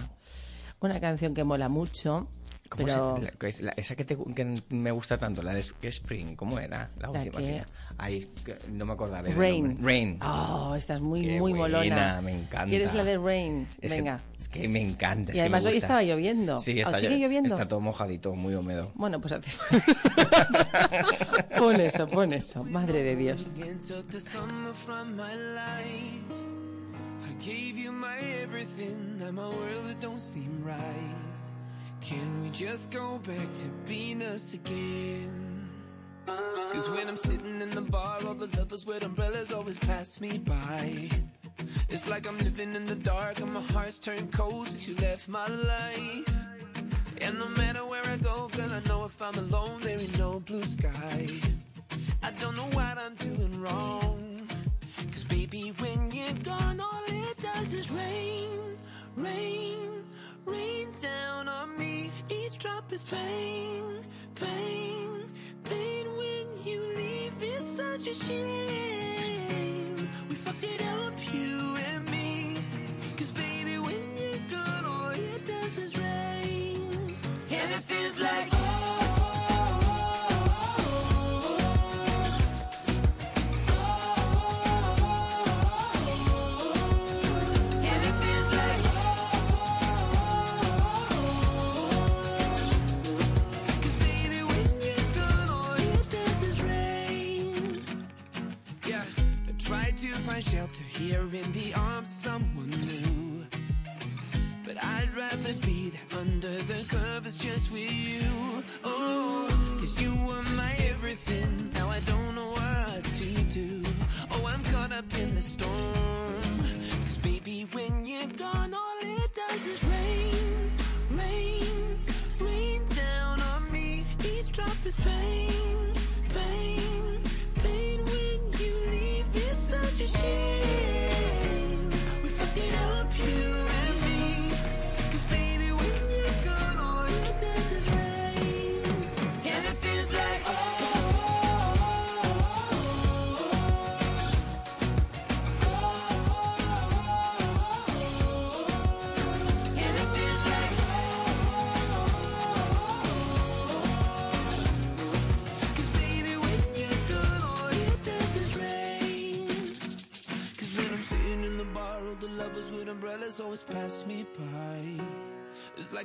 Una canción que mola mucho ¿Cómo Pero- se- la- que es la- esa que, te- que me gusta tanto, la de Spring, ¿cómo era? La ¿La última. que- Ay, que no me acordaré. Rain. Rain. Oh, estás muy, Qué muy buena, molona. me encanta. ¿Quieres la de Rain? Es que- Venga. es que me encanta. es Y que además hoy estaba lloviendo. Sí, ¿Ah, está ¿Sigue llo- lloviendo? Está todo mojadito, muy húmedo. Bueno, pues hace- [LAUGHS] pon eso, pon eso. Madre de Dios. Gave you my everything. Now my world it don't seem right. Can we just go back to being us again? Cause when I'm sitting in the bar, all the lovers with umbrellas always pass me by. It's like I'm living in the dark and my heart's turned cold since you left my life. And no matter where I go, girl, I know if I'm alone, there ain't no blue sky. I don't know what I'm doing wrong. Baby, when you're gone, all it does is rain, rain, rain down on me. Each drop is pain, pain, pain when you leave. It's such a shame. Here in the arms of someone new. But I'd rather be there under the covers just with you. Oh, cause you were my everything. Now I don't know what to do. Oh, I'm caught up in the storm. Cause baby, when you're gone, all it does is rain, rain, rain down on me. Each drop is pain,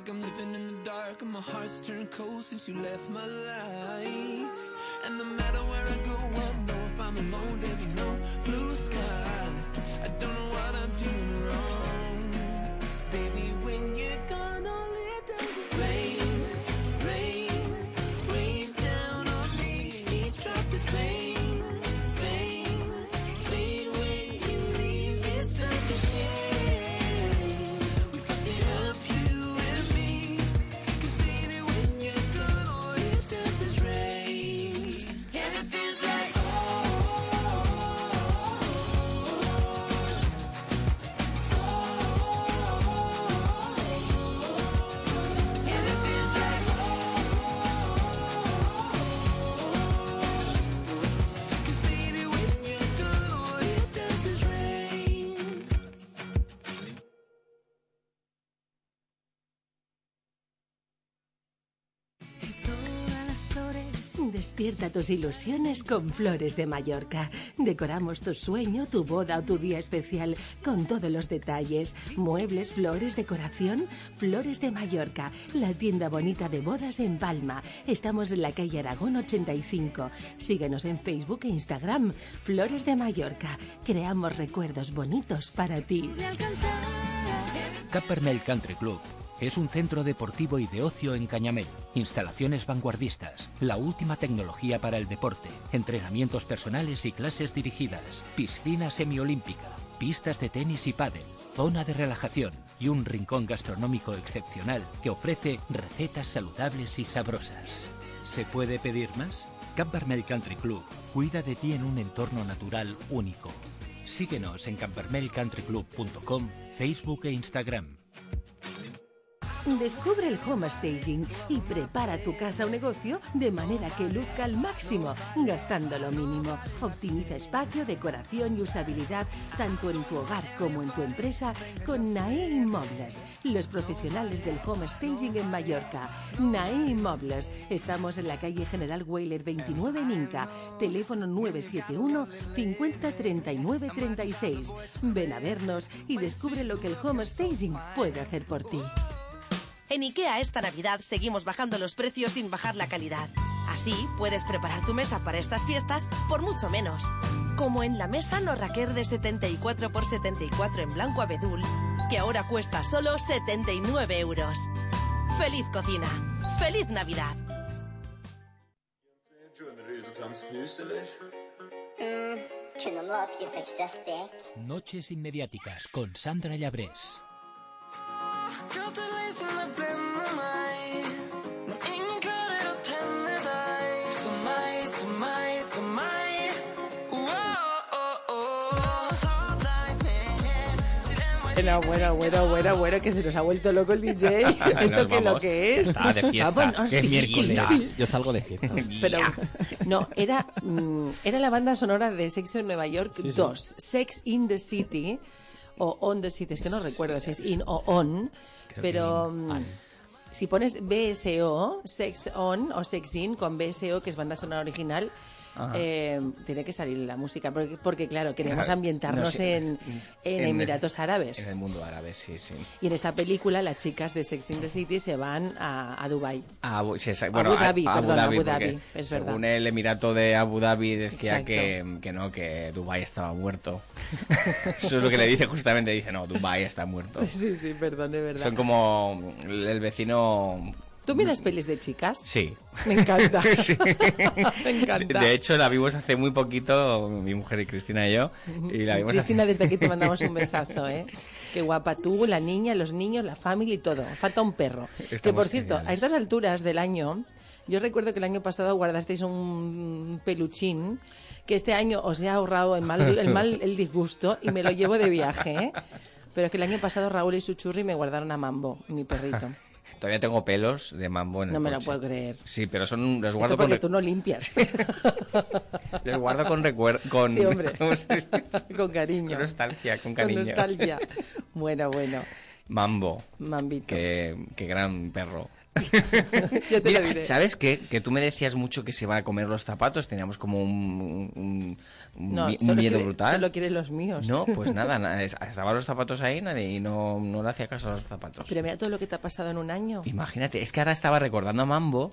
like I'm living in the dark and my heart's turned cold since you left my life. And no matter where I go I know if I'm alone Despierta tus ilusiones con Flores de Mallorca. Decoramos tu sueño, tu boda o tu día especial con todos los detalles. Muebles, flores, decoración. Flores de Mallorca, la tienda bonita de bodas en Palma. Estamos en la calle Aragón 85. Síguenos en Facebook e Instagram. Flores de Mallorca. Creamos recuerdos bonitos para ti. Cap Vermell Country Club es un centro deportivo y de ocio en Cañamel. Instalaciones vanguardistas, la última tecnología para el deporte, entrenamientos personales y clases dirigidas, piscina semiolímpica, pistas de tenis y pádel, zona de relajación y un rincón gastronómico excepcional que ofrece recetas saludables y sabrosas. ¿Se puede pedir más? Cap Vermell Country Club cuida de ti en un entorno natural único. Síguenos en campermelcountryclub.com, Facebook e Instagram. Descubre el home staging y prepara tu casa o negocio de manera que luzca al máximo, gastando lo mínimo. Optimiza espacio, decoración y usabilidad tanto en tu hogar como en tu empresa con NAE Inmobles, los profesionales del home staging en Mallorca. NAE Inmobles. Estamos en la calle General Weiler 29 en Inca. Teléfono 971 50 39 36. Ven a vernos y descubre lo que el home staging puede hacer por ti. En IKEA esta Navidad seguimos bajando los precios sin bajar la calidad. Así puedes preparar tu mesa para estas fiestas por mucho menos. Como en la mesa no raquer de 74 x 74 en blanco abedul, que ahora cuesta solo 79 euros. ¡Feliz cocina! ¡Feliz Navidad! Mm. Noches inmediáticas con Sandra Llabrés. Bueno, bueno, bueno, bueno, bueno, que se nos ha vuelto loco el DJ. [LAUGHS] lo, que, lo que es. Está de fiesta. Que es miércoles. Yo salgo de fiesta. Pero, no, era, mm, era la banda sonora de Sexo en Nueva York Sí, sí. 2, Sex in the City, o On the City, es que no recuerdo si es in o on, Creo pero on. si pones BSO, Sex On o Sex In con BSO, que es banda sonora original. Eh, tiene que salir la música, porque, porque claro, queremos ambientarnos no sé, en, en Emiratos Árabes. En el mundo árabe, sí, sí. Y en esa película las chicas de Sex in the City se van a, a Dubai. A Abu, sí, bueno, Abu Dhabi, a- a perdón, Abu porque Dhabi, es según verdad. el Emirato de Abu Dhabi decía que, que no, que Dubai estaba muerto. [LAUGHS] Eso es lo que le dice justamente, dice, no, Dubai está muerto. [LAUGHS] Sí, sí, perdón, es verdad. Son como el vecino... ¿Tú miras pelis de chicas? Sí. Me encanta. [LAUGHS] Sí. Me encanta. De hecho, la vimos hace muy poquito, mi mujer y Cristina y yo. Y la vimos Cristina, hace- desde aquí te mandamos un [LAUGHS] besazo, ¿eh? Qué guapa tú, la niña, los niños, la familia y todo. Falta un perro. que por cierto, a estas alturas del año, yo recuerdo que el año pasado guardasteis un peluchín que este año os he ahorrado el mal, el mal [LAUGHS] el disgusto y me lo llevo de viaje, ¿eh? Pero es que el año pasado Raúl y su churri me guardaron a Mambo, mi perrito. Todavía tengo pelos de mambo en el No me lo puedo creer. Sí, pero son los Esto guardo con porque re- tú no limpias. [LAUGHS] los guardo con recuerdo con Sí, hombre. [LAUGHS] con cariño. Con nostalgia, con Con cariño. nostalgia. Bueno, bueno. Mambo. Mambito. Qué, qué gran perro. [LAUGHS] Yo te Mira, lo diré. ¿sabes qué? Que tú me decías mucho que se va a comer los zapatos. Teníamos como un, un, un No, mi- un miedo quiere- brutal. Solo quieres los míos. No, pues [LAUGHS] nada, nada, es- estaban los zapatos ahí nadie, y no, no le hacía caso a los zapatos. Pero mira todo lo que te ha pasado en un año. Imagínate, es que ahora estaba recordando a Mambo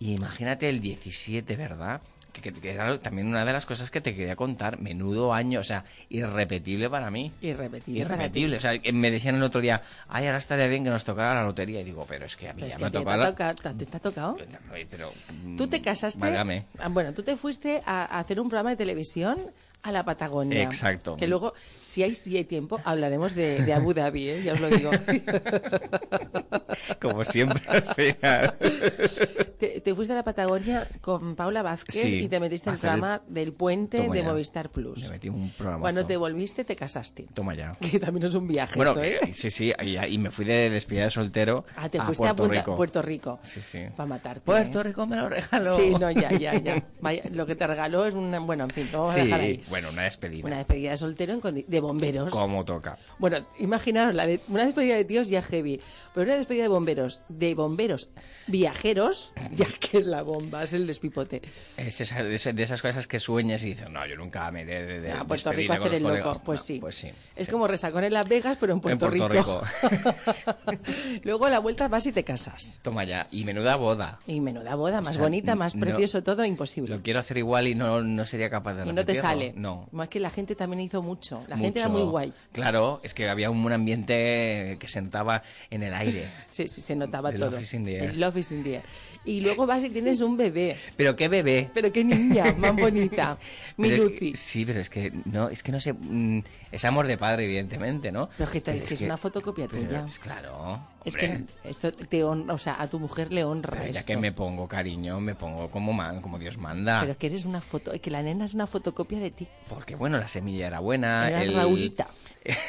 y imagínate el 17, ¿verdad? Que, que- que era también una de las cosas que te quería contar. Menudo año, o sea, irrepetible para mí. Irrepetible. para Irrepetible. O sea, que me decían el otro día, ay, ahora estaría bien que nos tocara la lotería. Y digo, pero es que a mí Pero ya es me ha que tocado. ha la- tocado, ¿te, ha tocado? Ay, Pero, Tú mm, te casaste. válgame. Ah, Bueno, tú te fuiste a, a hacer un programa de televisión a la Patagonia. Exacto. Que luego, si hay, si hay tiempo, hablaremos de, de Abu Dhabi, ¿eh? ya os lo digo. [LAUGHS] Como siempre, al final. te, te fuiste a la Patagonia con Paula Vázquez Sí, y te metiste en el programa del puente Toma de ya. Movistar Plus. Me metí un programa. Cuando te volviste, te casaste. Toma ya. [LAUGHS] Que también es un viaje Bueno, eso, ¿eh? que- sí, sí, y, y me fui de despedida de soltero Ah, te a fuiste a Puerto Punta- Rico. Puerto Rico. Sí, sí. Para matarte. Puerto ¿eh? Rico me lo regaló. Sí, no, ya, ya, ya. Vaya, lo que te regaló es una... Bueno, en fin, lo vamos a Sí, dejar ahí. Bueno, una despedida. Una despedida de soltero en de bomberos. Como toca. Bueno, imaginaros, la de- una despedida de tíos ya heavy, pero una despedida de bomberos, de bomberos viajeros, ya [LAUGHS] que es la bomba, es el despipote. Es esa- de esa- de esas cosas que sueñas y dices, no, yo nunca me de, de, de a Puerto Rico hacer el loco. Pues No, sí. Pues sí. Es sí. como resacón en Las Vegas, pero en Puerto, Puerto Rico. [LAUGHS] Luego a la vuelta vas y te casas. Toma ya. Y menuda boda. Y menuda boda, más O sea, bonita, más no- precioso todo, imposible. Lo quiero hacer igual y no, no sería capaz de Y no te sale. No. Más que la gente también hizo mucho. La gente era muy guay. Claro, es que había un ambiente que sentaba en el aire. Sí, sí, se notaba The todo. love is in the air. The love is in the air. Y luego vas y tienes un bebé. Pero qué bebé. Pero qué niña, más [LAUGHS] bonita. Mi Pero es Lucy. que- sí, pero es que no, es que no sé, mm, es amor de padre evidentemente, ¿no? Pero es que, te- es que es una fotocopia pero tuya. es claro. Es hombre. que esto te honra, o sea, a tu mujer le honra Pero ya esto. que me pongo cariño, me pongo como man, como Dios manda. Pero es que eres una foto, que la nena es una fotocopia de ti. Porque bueno, la semilla era buena. Era el, Raulita.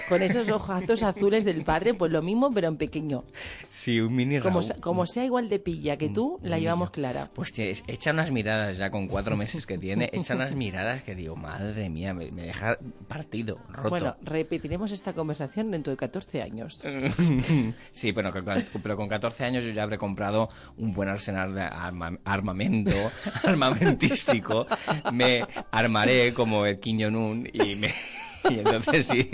Con esos ojazos azules del padre, pues lo mismo, pero en pequeño. Sí, un mini Como, sea igual de pilla que tú, la llevamos clara. Pues tienes, echa unas miradas ya con cuatro meses que tiene, echa unas miradas que digo, madre mía, me, me deja partido, roto. Bueno, repetiremos esta conversación dentro de 14 años. [LAUGHS] sí, con- con- pero con 14 años yo ya habré comprado un buen arsenal de arma- armamento, [LAUGHS] armamentístico. Me armaré como el Jong-un y, me, y entonces sí,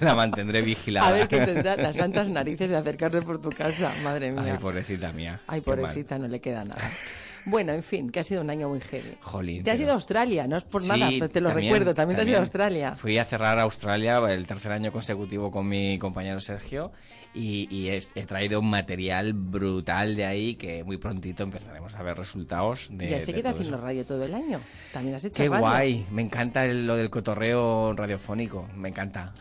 la mantendré vigilada. A ver que tendrá las santas narices de acercarse por tu casa, madre mía. Ay, pobrecita mía. Ay, Qué pobrecita, no le queda nada. Bueno, en fin, que ha sido un año muy heavy. Jolín, Te has ido a Australia, no es por Sí, nada, te lo también- recuerdo, también, te has ido a también Australia. Fui a cerrar a Australia el tercer año consecutivo con mi compañero Sergio y, y es- he traído un material brutal de ahí que muy prontito empezaremos a ver resultados de, ya sé que te haciendo radio todo el año. También has hecho Qué radio. guay, me encanta el- lo del cotorreo radiofónico, me encanta.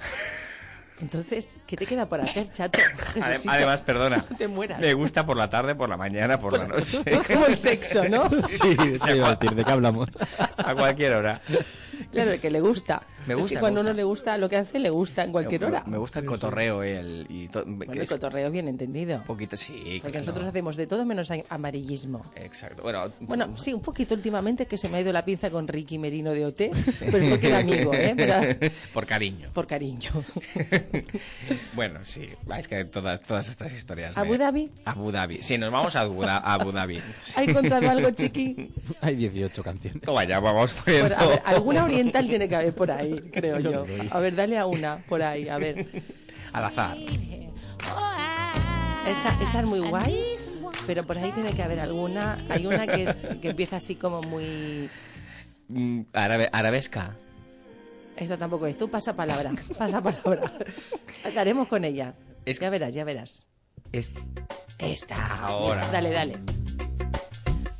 Entonces, ¿qué te queda por hacer, chato? [LAUGHS] Jesucito, Además, perdona, no te mueras. me gusta por la tarde, por la mañana, por la noche. [LAUGHS] Es como el sexo, ¿no? [LAUGHS] Sí, a decir, ¿de qué hablamos? A cualquier hora. Claro, el que le gusta. Me Es gusta, que me cuando gusta. uno le gusta lo que hace, le gusta en cualquier Me- hora. Me gusta el cotorreo el... Y to- Bueno, el es- cotorreo bien entendido. Un poquito, sí. Porque claro. nosotros hacemos de todo menos amarillismo. Exacto. Bueno, Bueno, sí, un poquito últimamente que se me ha ido la pinza con Ricky Merino de OT, pero es porque era amigo, ¿eh? Pero- por cariño. por cariño. [LAUGHS] Bueno, sí. Es que todas, todas estas historias. me- ¿Abu Dhabi? Abu Dhabi. Sí, nos vamos a Abu, Dha- a Abu Dhabi. [LAUGHS] Sí. ¿Ha encontrado algo, chiqui? [LAUGHS] Hay 18 canciones. Toma ya, vamos poniendo... Bueno, a ver, alguna oriental tiene que haber por ahí, creo Yo. A ver, dale a una por ahí, a ver. Al azar. Esta, esta es muy guay, pero por ahí tiene que haber alguna. Hay una que, es, que empieza así como muy... Mm, arabe- arabesca. Esta tampoco es. Tú pasa palabra, pasa palabra. Con ella. Es- Ya verás, ya verás. Es... Esta. Ahora. Dale, dale.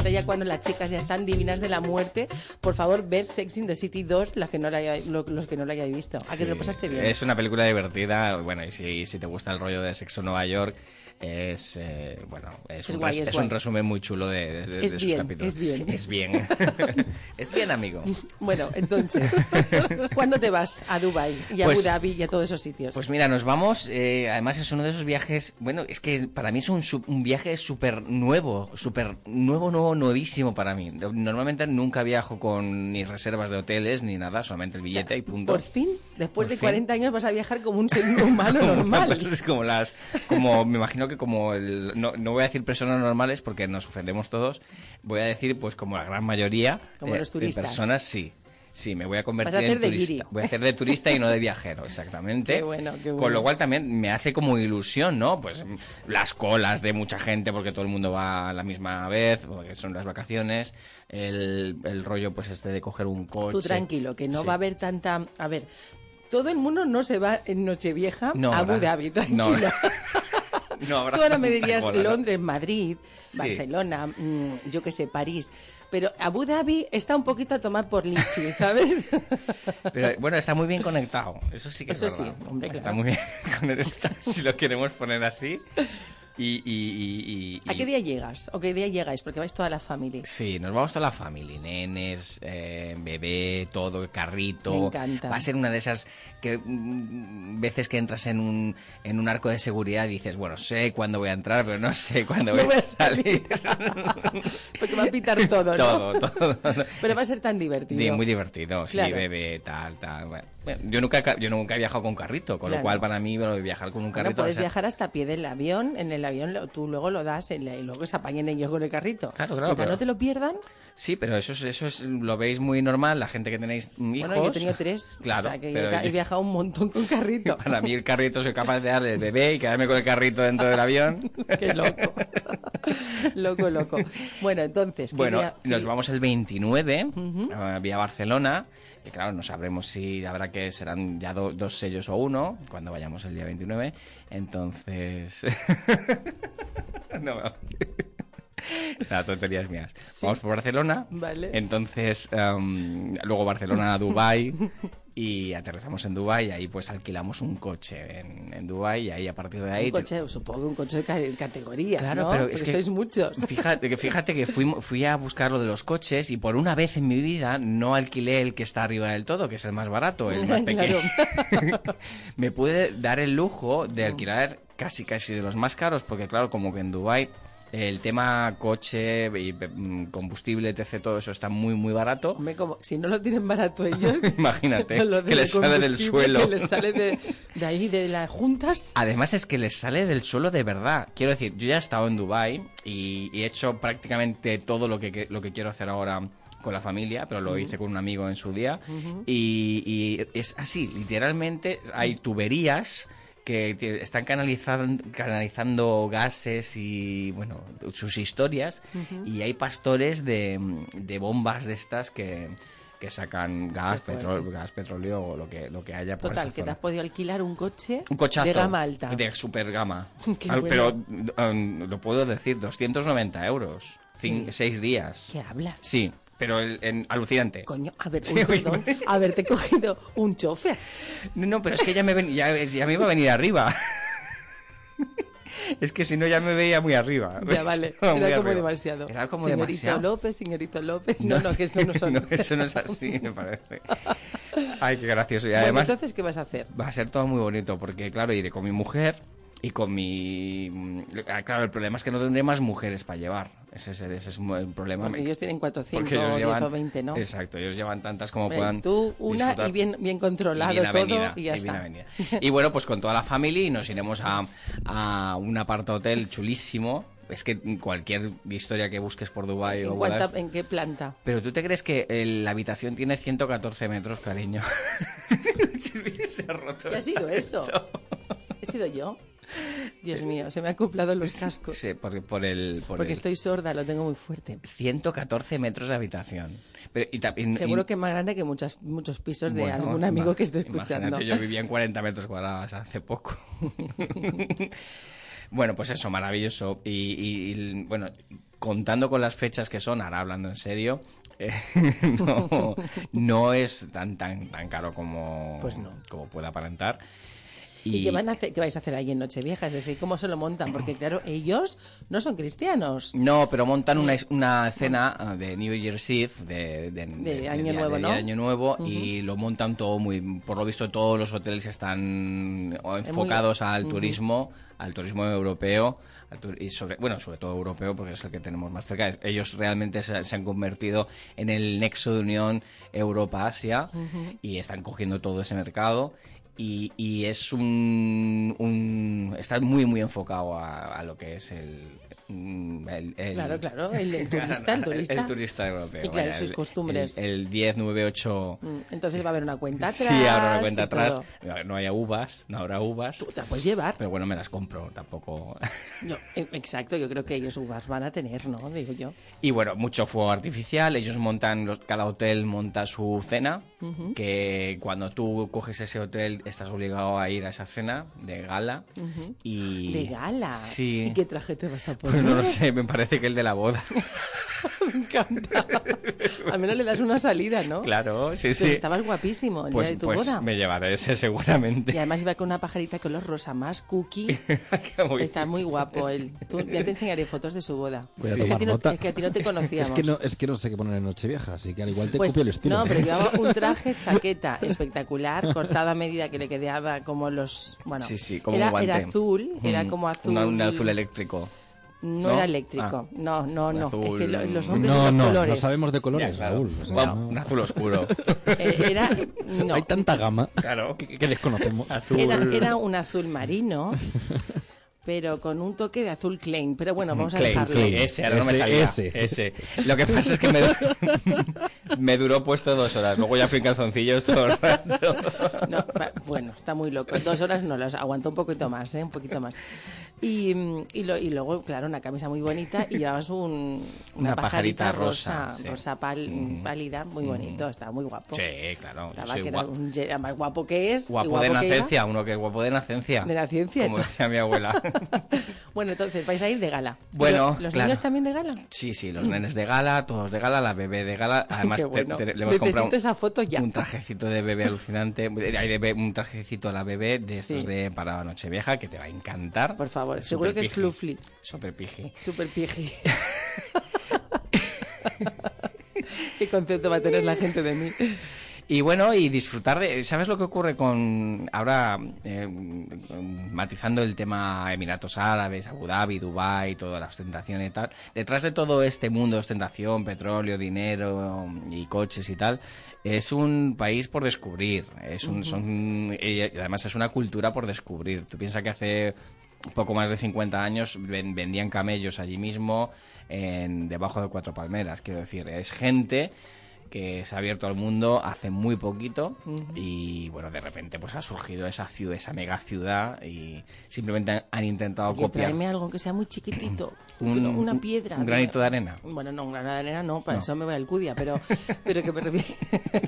Ya cuando las chicas ya están divinas de la muerte, por favor, ver Sex in the City 2, las que no la haya- lo- los que no la hayáis visto. ¿A que te lo pasaste bien? Es una película divertida. Bueno, y si, si te gusta el rollo de Sexo Nueva York, es eh, bueno, es, Es un, guay, es resumen muy chulo de, de- de Es sus bien, capítulos. es bien. Es bien. [LAUGHS] es bien, amigo. [LAUGHS] Bueno, entonces, [LAUGHS] ¿cuándo te vas a Dubai y a Pues- Abu Dhabi y a todos esos sitios? Pues mira, nos vamos. eh, además, es uno de esos viajes. Bueno, es que para mí es un, un viaje súper nuevo, súper nuevo, nuevo, nuevísimo para mí. Normalmente nunca viajo con ni reservas de hoteles ni nada, solamente el billete y punto. por fin, después Por de fin. 40 años vas a viajar como un ser humano normal. como las, como me imagino que como el, no, no voy a decir personas normales porque nos ofendemos todos, voy a decir pues como la gran mayoría Como eh, los de turistas. personas sí. Sí, me voy a convertir a hacer en de turista. Voy a hacer de turista y no de viajero, [LAUGHS] exactamente. Qué bueno, qué bueno. Con lo cual también me hace como ilusión, ¿no? Pues las colas de mucha gente porque todo el mundo va a la misma vez, porque son las vacaciones, el, el rollo pues este de coger un coche. Tú tranquilo, que no Sí. va a haber tanta... A ver, todo el mundo no se va en Nochevieja No, a Abu. Dhabi, tranquilo. No [LAUGHS] [LAUGHS] habrá Tú ahora me dirías cola, ¿no? Londres, Madrid, Sí. Barcelona, mm, yo qué sé, París. Pero Abu Dhabi está un poquito a tomar por lichi, [LAUGHS] ¿sabes? Pero bueno, está muy bien conectado. Eso sí que Eso es verdad. sí, hombre, Está claro. muy bien [LAUGHS] conectado, si lo queremos poner así. Y, y- y- y- ¿A qué día llegas? ¿O qué día llegáis? Porque vais toda la familia. Sí, nos vamos toda la familia, nenes, eh, bebé, todo, carrito. Me encanta. Va a ser una de esas que mm, veces que entras en un, en un arco de seguridad y dices, bueno, sé cuándo voy a entrar, pero no sé cuándo [LAUGHS] No voy, a salir. [LAUGHS] Porque va a pitar todo, ¿no? [LAUGHS] todo, todo. Pero va a ser tan divertido. Sí, muy divertido, sí, Claro. bebé, tal, tal. Bueno, bueno, yo, nunca, ca- yo nunca he viajado con carrito, con Claro. lo cual para mí de viajar con un Bueno, carrito... a puedes ser- viajar hasta pie del avión. En el avión lo- tú luego lo das la- y luego se apañen ellos con el carrito. Claro, claro, pero- no te lo pierdan. Sí, pero eso es, eso es, lo veis muy normal, la gente que tenéis hijos. Bueno, yo he tenido tres. Claro, O sea, que yo he yo- viajado un montón con carrito. [LAUGHS] para mí el carrito soy capaz de darle el bebé y quedarme con el carrito dentro del avión. [LAUGHS] Qué loco. [LAUGHS] loco, loco. Bueno, entonces, ¿qué Bueno, nos vamos el 29 Ujú. eh, vía Barcelona. Claro, no sabremos si habrá que serán ya do- dos sellos o uno cuando vayamos el día 29. Entonces. [LAUGHS] no, no. [LAUGHS] Nada, tonterías mías. Vamos por Barcelona. Vale. Entonces, em, luego Barcelona a Dubai y aterrizamos en Dubai y ahí pues alquilamos un coche en, en Dubai y ahí a partir de ahí Un coche, supongo que un coche de ca- categoría, Claro, ¿no? pero Porque es que sois muchos. Fíjate que, fíjate que fui, fui a buscar lo de los coches y por una vez en mi vida no alquilé el que está arriba del todo, que es el más barato, el más [LAUGHS] pequeño. [LAUGHS] Me pude dar el lujo de alquilar casi casi de los más caros, porque claro, como que en Dubai el tema coche y mm, combustible, etc., todo eso está muy, muy barato. Hombre, como, si no lo tienen barato ellos, [LAUGHS] Imagínate, lo que les sale del suelo. Que les sale de, de ahí, de las juntas. Además es que les sale del suelo de verdad. Quiero decir, yo ya he estado en Dubai y, y he hecho prácticamente todo lo que, lo que quiero hacer ahora con la familia, pero lo hice con un amigo en su día. Y es así, literalmente hay tuberías que están canalizando, canalizando gases y, bueno, sus historias. Y hay pastores de, de bombas de estas que, que sacan gas, petróleo, gas, petróleo o lo que, lo que haya por Total, esa que te has podido alquilar un coche Un cochazo. de gama alta. De super gama. [LAUGHS] Bueno. Pero um, lo puedo decir, 290 euros. Cin- Sí. Seis días. ¿Qué hablas? Sí, pero el- en- alucinante. Coño, a ver, [LAUGHS] Sí, uy, oye, perdón, [LAUGHS] haberte cogido un chofer. No, no, pero es que ya me, ven- ya, ya me iba a venir arriba. [LAUGHS] es que si no ya me veía muy arriba. Ya vale, era como arriba. demasiado. Era como señorito demasiado. López, señorito López. No, no, que esto no son. No, eso no es así, me parece. Ay, qué gracioso. Y Bueno, además entonces, ¿qué vas a hacer? va a ser todo muy bonito porque, claro, iré con mi mujer y con mi... mm, Claro, el problema es que no tendré más mujeres para llevar. Ese es, ese es el problema. Porque ellos tienen 4, 5, Porque ellos 10 llevan- o 20, ¿no? Exacto, ellos llevan tantas como Hombre, puedan. Tú una disfrutar. y bien, bien controlado Y bien todo avenida, y ya y está. Y bueno, pues con toda la familia y nos iremos a, a un aparta hotel chulísimo. Es que cualquier historia que busques por Dubai o ¿En, Google cuánta- ¿En qué planta? Pero tú te crees que el- la habitación tiene 114 metros, cariño. [LAUGHS] [LAUGHS] Se ha roto ¿Qué ha sido eso? ¿He sido yo? [LAUGHS] Dios mío, se me han acoplado los cascos. Sí, por, por el... Por Porque el- estoy sorda, lo tengo muy fuerte. 114 metros de habitación. Pero, y, Seguro y- que más grande que muchos, muchos pisos de algún amigo que esté escuchando. yo vivía en 40 metros cuadrados hace poco. [LAUGHS] bueno, pues eso, maravilloso. Y, y- y, bueno, contando con las fechas que son, ahora hablando en serio, [LAUGHS] eh, no, no es tan tan tan caro como, Pues no. como pueda aparentar. ¿Y, qué, van a hacer, qué vais a hacer ahí en Nochevieja? Es decir, ¿cómo se lo montan? Porque, claro, ellos no son cristianos. No, pero montan una, una cena ah, de New Year's Eve, de, de- de- Año de Nuevo, de ¿no? Año Nuevo, y lo montan todo muy... Por lo visto, todos los hoteles están Es enfocados muy- al turismo, al turismo europeo, y sobre, bueno, sobre todo europeo, porque es el que tenemos más cerca. Ellos realmente se, se han convertido en el nexo de unión Europa-Asia y están cogiendo todo ese mercado. Y, y es un, un- Está muy, muy enfocado a, a lo que es el. mm, el- el- Claro, claro, el- el [LAUGHS] turista, el turista. El turista europeo. Y claro, vaya, sus el- costumbres. El, el 10, 9, 8. Mm, Entonces va a haber una cuenta atrás. Sí, habrá una cuenta atrás. No, no haya uvas, no habrá uvas. Tú te la puedes llevar. Pero bueno, me las compro, tampoco. No, eh, exacto, yo creo que ellos uvas van a tener, ¿no? Digo yo. Y bueno, mucho fuego artificial. Ellos montan, los, cada hotel monta su cena. Que cuando tú coges ese hotel, estás obligado a ir a esa cena de gala. Y... De gala. Sí. ¿Y qué traje te vas a poner? Pues no lo sé, me parece que el de la boda. [LAUGHS] [LAUGHS] Me encanta. Al menos le das una salida, ¿no? Claro, sí, Pero sí. estabas guapísimo el Pues, día de tu pues boda. me llevaré ese seguramente. Y además iba con una pajarita color rosa más cookie. [LAUGHS] Está muy guapo él. Tú, ya te enseñaré fotos de su boda. Voy a Es, que a tomar ti no, nota. es que a ti no te Es conocíamos. que, no, es que no sé qué poner en Nochevieja, así que al igual te Pues, copio el estilo. No, pero llevaba [LAUGHS] un traje chaqueta espectacular, cortada a medida que le quedaba como los... Bueno, sí, sí, como era, un guante. era azul, era Mm, como azul... un azul eléctrico. No, ¿no? era eléctrico. Ah. No, no, no. azul- Es que lo- los hombres No, no, colores. no sabemos de colores, Ya, claro. Raúl. o sea, Bueno, no. Un azul oscuro. [LAUGHS] Eh, Era, no, Hay tanta gama Claro. que, que desconocemos. era, era un azul marino, [LAUGHS] pero con un toque de azul Klein. Pero bueno, vamos a dejarlo. Ese, ahora no me salía. ese. Ese. Lo que pasa es que me, [LAUGHS] me duró puesto dos horas. Luego ya fui en calzoncillos todo el rato. [LAUGHS] No, Bueno, está muy loco. Dos horas no las aguantó un poquito más, ¿eh? Un poquito más. Y, mm, y, lo- y luego, claro, una camisa muy bonita y llevabas un, una, Una pajarita, pajarita rosa, rosa, sí. rosa pal- pálida, muy bonito, estaba muy guapo. Sí, claro. yo Estaba soy que era un además guapo que es. y guapo, de nacencia, uno que es guapo de nacencia. De nacencia. Como decía mi abuela. [LAUGHS] [LAUGHS] Bueno, entonces vais a ir de gala. Bueno, ¿Los claro. niños también de gala? Sí, sí, los nenes de gala, todos de gala, la bebé de gala. Además, te- le hemos Necesito comprado un, esa foto ya. un trajecito de bebé alucinante. Hay de un trajecito a la bebé de estos Sí. de para Nochevieja que te va a encantar. Por favor, seguro que es flufli. Super piji. Super piji. [LAUGHS] [LAUGHS] ¿Qué concepto va a tener la gente de mí? Y bueno, y disfrutar de... ¿Sabes lo que ocurre con... Ahora, eh, matizando el tema Emiratos Árabes, Abu Dhabi, Dubái, toda la ostentación y tal. Detrás de todo este mundo de ostentación, petróleo, dinero y coches y tal, es un país por descubrir. Es un, son, y además es una cultura por descubrir. Tú piensas que hace poco más de 50 años ven- vendían camellos allí mismo en, debajo de cuatro palmeras. Quiero decir, es gente que se ha abierto al mundo hace muy poquito y bueno, de repente pues ha surgido esa ciudad, esa mega ciudad y simplemente han, han intentado Oye, copiar tráeme algo que sea muy chiquitito. [CLEARS THROAT] Un- una un- piedra. un granito de arena. Bueno, no, un granito de arena no, para No. eso me voy al Cudia, pero, [LAUGHS] pero que me refiero... [LAUGHS]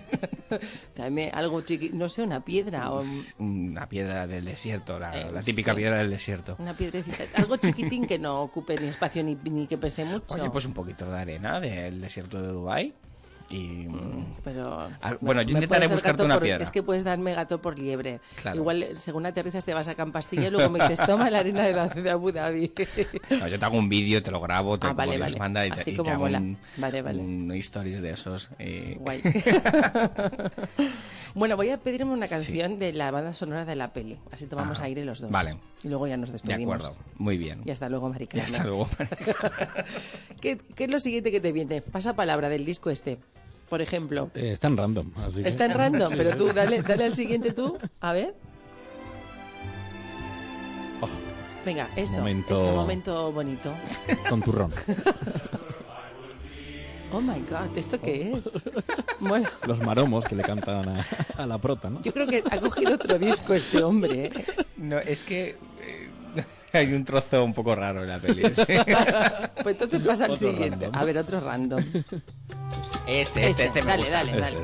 tráeme algo chiquito, no sé, una piedra o una piedra del desierto, la, Eh, la típica sí. piedra del desierto. una piedrecita. Algo chiquitín que no ocupe ni espacio ni, ni que pese mucho. Oye, pues un poquito de arena del desierto de Dubai y pero Ah, bueno, yo intentaré buscarte una por- piedra. Es que puedes darme gato por liebre. Claro. Igual, eh, según aterrizas, te vas a Campastilla y luego me dices, toma la arena de, la, de Abu Dhabi. [LAUGHS] No, yo te hago un vídeo, te lo grabo, te Ah, vale, vale. manda y te, Así y te como hago mola. un, Vale, vale. un stories de esos. y- Guay. [LAUGHS] [LAUGHS] bueno, voy a pedirme una canción de la banda sonora de la peli. Así tomamos Ah, aire los dos. vale. Y luego ya nos De despedimos. acuerdo, muy bien. Y hasta luego, Maricarmen. Hasta luego. [LAUGHS] ¿Qué, qué es lo siguiente que te viene? Pasa palabra del disco este, por ejemplo. Eh, está en random. Así que- Está en random, pero tú dale, dale al siguiente tú. A ver. Venga, eso. Momento- Este momento bonito. Con turrón. [LAUGHS] Oh my god, ¿esto qué es? [LAUGHS] Bueno, Los maromos que le cantan a, a la prota, ¿no? yo creo que ha cogido otro disco este hombre. ¿eh? No, es que eh, [LAUGHS] hay un trozo un poco raro en la peli. sí. [LAUGHS] Pues entonces pasa al siguiente. random. A ver, otro random. Este, este, este me dale, gusta. dale, dale.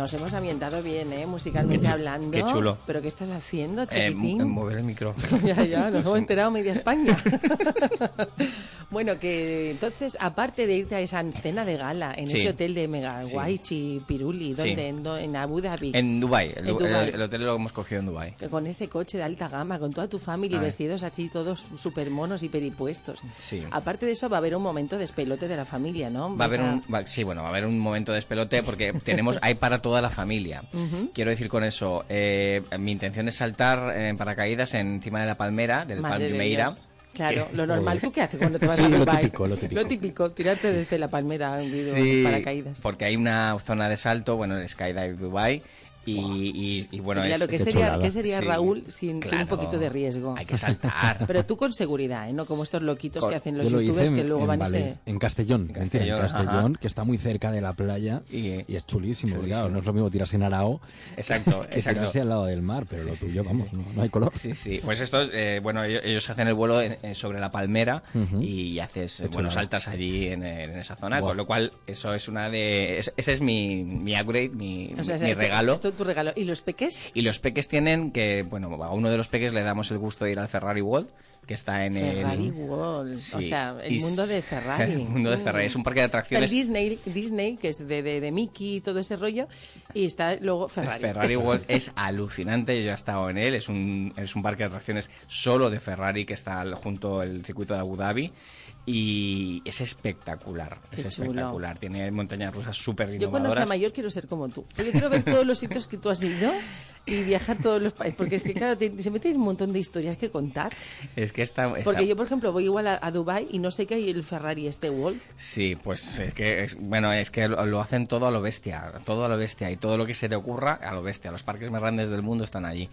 Nos hemos ambientado bien, ¿eh? Musicalmente Qué hablando. qué chulo. ¿Pero qué estás haciendo, Eh, chiquitín? mover el micro. [LAUGHS] ya, ya, nos hemos [LAUGHS] enterado media España. [LAUGHS] bueno, que entonces, aparte de irte a esa cena de gala en Sí. ese hotel de Mega. Guaychi, Piruli, ¿dónde? En, Abu Dhabi. En Dubai, el, En Dubái. el- el hotel lo hemos cogido en Dubai. Que Con ese coche de alta gama, con toda tu familia y A ver. vestidos así todos súper monos y peripuestos. Sí. Aparte de eso, va a haber un momento de despelote de la familia, ¿no? Va a haber un, va- sí, bueno, va a haber un momento de despelote porque [LAUGHS] tenemos, hay para toda la familia. Quiero decir con eso, eh, mi intención es saltar en paracaídas encima de la palmera del Madre Palm de. Claro, lo normal. ¿Tú qué haces cuando te [LAUGHS] vas Sí, a lo típico, lo típico. Lo típico, tirarte desde la palmera en Sí, paracaídas. porque hay una zona de salto, bueno, el Skydive Dubai y, y, y, bueno, claro, es, ¿qué es sería. ¿qué sería Sí. Raúl sin, sin un poquito de riesgo? Hay que saltar. [LAUGHS] Pero tú con seguridad, ¿eh? No como estos loquitos que hacen los Yo lo youtubers que luego en van y se... en Castellón, en Castellón, que está muy cerca de la playa y, es chulísimo. Chulísimo. Claro, no es lo mismo tirarse en Arao Exacto, [LAUGHS] que exacto. tirarse al lado del mar, pero lo tuyo, vamos, no, no hay color. Sí, sí. Pues esto es, eh, bueno, ellos, ellos hacen el vuelo en- en- sobre la palmera y haces, Qué bueno, saltas allí en, en esa zona, con lo cual eso es una de, es- ese es mi, mi upgrade, mi, O sea, mi esto- regalo. Esto tu regalo. ¿Y los peques? Y los peques tienen que, bueno, a uno de los peques le damos el gusto de ir al Ferrari World, que está en Ferrari el... World. O Sí. sea, el Y mundo de Ferrari. [LAUGHS] el mundo de Ferrari. Es un parque de Está el atracciones. Disney, Disney, que es de, de, de Mickey y todo ese rollo, y está luego Ferrari. Ferrari [LAUGHS] World es alucinante, yo ya he estado en él, es un, es un parque de atracciones solo de Ferrari que está junto al circuito de Abu Dhabi y es espectacular, Qué es chulo. espectacular, tiene montañas rusas súper Yo cuando sea mayor quiero ser como tú. Porque quiero ver todos los sitios que tú has ido y viajar todos los países. Porque es que, claro, te- se meten un montón de historias que contar. Es que está, está- Porque yo, por ejemplo, voy igual a, a Dubai y no sé qué hay el Ferrari este World. Sí, pues es que, es- bueno, es que lo, lo hacen todo a lo bestia, todo a lo bestia y todo lo que se te ocurra a lo bestia. Los parques más grandes del mundo están allí.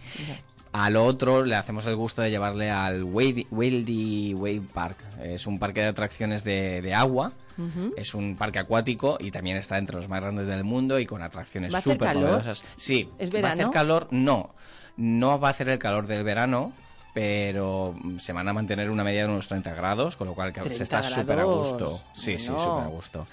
Al otro le hacemos el gusto de llevarle al Wildy Wave Park. Es un parque de atracciones de, de agua. Es un parque acuático y también está entre los más grandes del mundo y con atracciones ¿Va a hacer súper novedosas. Sí, ¿Es ¿Va a hacer verano? calor? No. No va a hacer el calor del verano, pero mm, se van a mantener una media de unos 30 grados, con lo cual se 30 está súper a gusto. Sí, sí, súper a gusto.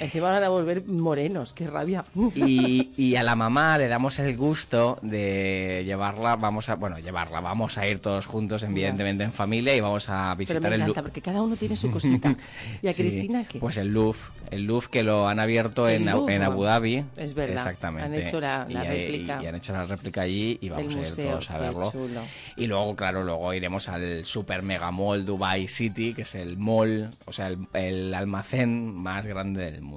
Encima van a volver morenos, qué rabia. Y, y a la mamá le damos el gusto de llevarla, vamos a, bueno, llevarla, vamos a ir todos juntos, evidentemente en familia, y vamos a Pero visitar me el encanta, Louvre. porque cada uno tiene su cosita. [LAUGHS] ¿Y a Sí, Cristina qué? Pues el Louvre, el Louvre que lo han abierto El en, Louvre. en Abu Dhabi. Es verdad, Exactamente. han hecho la- la Y- réplica. Y, han hecho la réplica allí y vamos Del a ir museo, todos a verlo. chulo. Y luego, claro, luego iremos al super mega mall Dubai City, que es el mall, o sea, el, el almacén más grande del mundo.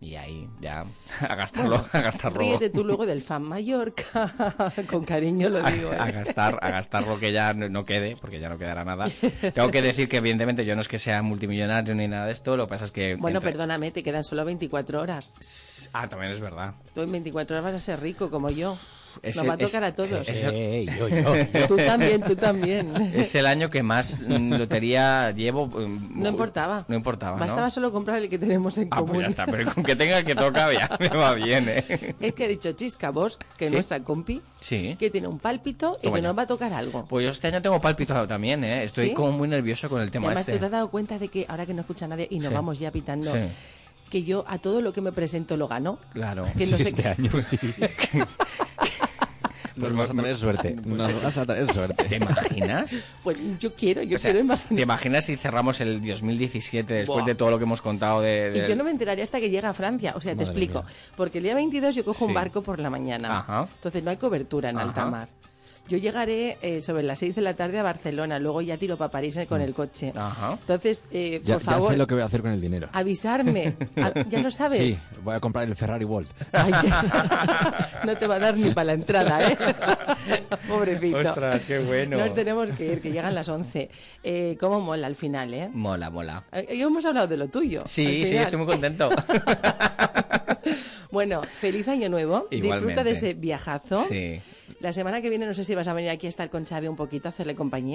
Y ahí ya [LAUGHS] a gastarlo, Bueno, a gastarlo. Ríete tú luego del fan Mallorca. [LAUGHS] Con cariño lo digo. ¿eh? a gastar a gastar lo que ya no, no quede porque ya no quedará nada tengo que decir que evidentemente yo no es que sea multimillonario ni nada de esto lo que pasa es que Bueno, entre- perdóname, te quedan solo 24 horas. ah también es verdad Tú en 24 horas vas a ser rico como yo. Es Nos el- va a tocar es- a todos. es el- [LAUGHS] Tú también, tú también. [LAUGHS] es el año que más lotería llevo mm, No importaba. no importaba ¿no? Bastaba solo comprar el que tenemos en ah común. pues ya está pero con que tenga el que toca ya me va bien eh [LAUGHS] Es que ha dicho Chisca Bosch, que es ¿Sí? nuestra compi, sí que tiene un pálpito y que nos va a tocar algo. pues yo este año tengo pálpito también eh estoy ¿Sí? como muy nervioso con el Y tema además este tú te has dado cuenta de que ahora que no escucha nadie y nos Sí. vamos ya pitando, Sí. que yo a todo lo que me presento lo gano. claro Que no Sí, sé este qué- año sí. Nos vas a tener suerte. Nos vas a tener suerte. ¿Te imaginas? [LAUGHS] Pues yo quiero, yo O sea, quiero imaginar. ¿Te imaginas si cerramos el 2017 después Buah. de todo lo que hemos contado de... Y yo no me enteraría hasta que llega a Francia. O sea, te explico. mía. Porque el día 22 yo cojo un barco por la mañana. Ajá. Entonces no hay cobertura en Ajá. alta mar. Yo llegaré eh, sobre las 6 de la tarde a Barcelona. Luego ya tiro para París eh, con el coche. Ajá. Entonces, eh, Ya, por ya favor, sé lo que voy a hacer con el dinero. avisarme. [LAUGHS] Ah, ¿Ya lo sabes? Sí, voy a comprar el Ferrari World. Ay, [LAUGHS] no te va a dar ni para la entrada, ¿eh? [LAUGHS] Pobrecito. Ostras, qué bueno. Nos tenemos que ir, que llegan las 11. Eh, ¿Cómo mola al final, eh? Mola, mola. Eh, Hoy hemos hablado de lo tuyo. Sí, sí, estoy muy contento. Bueno, feliz año nuevo. Disfruta de ese viajazo. Sí. La semana que viene no sé si vas a venir aquí a estar con Xavi un poquito, a hacerle compañía.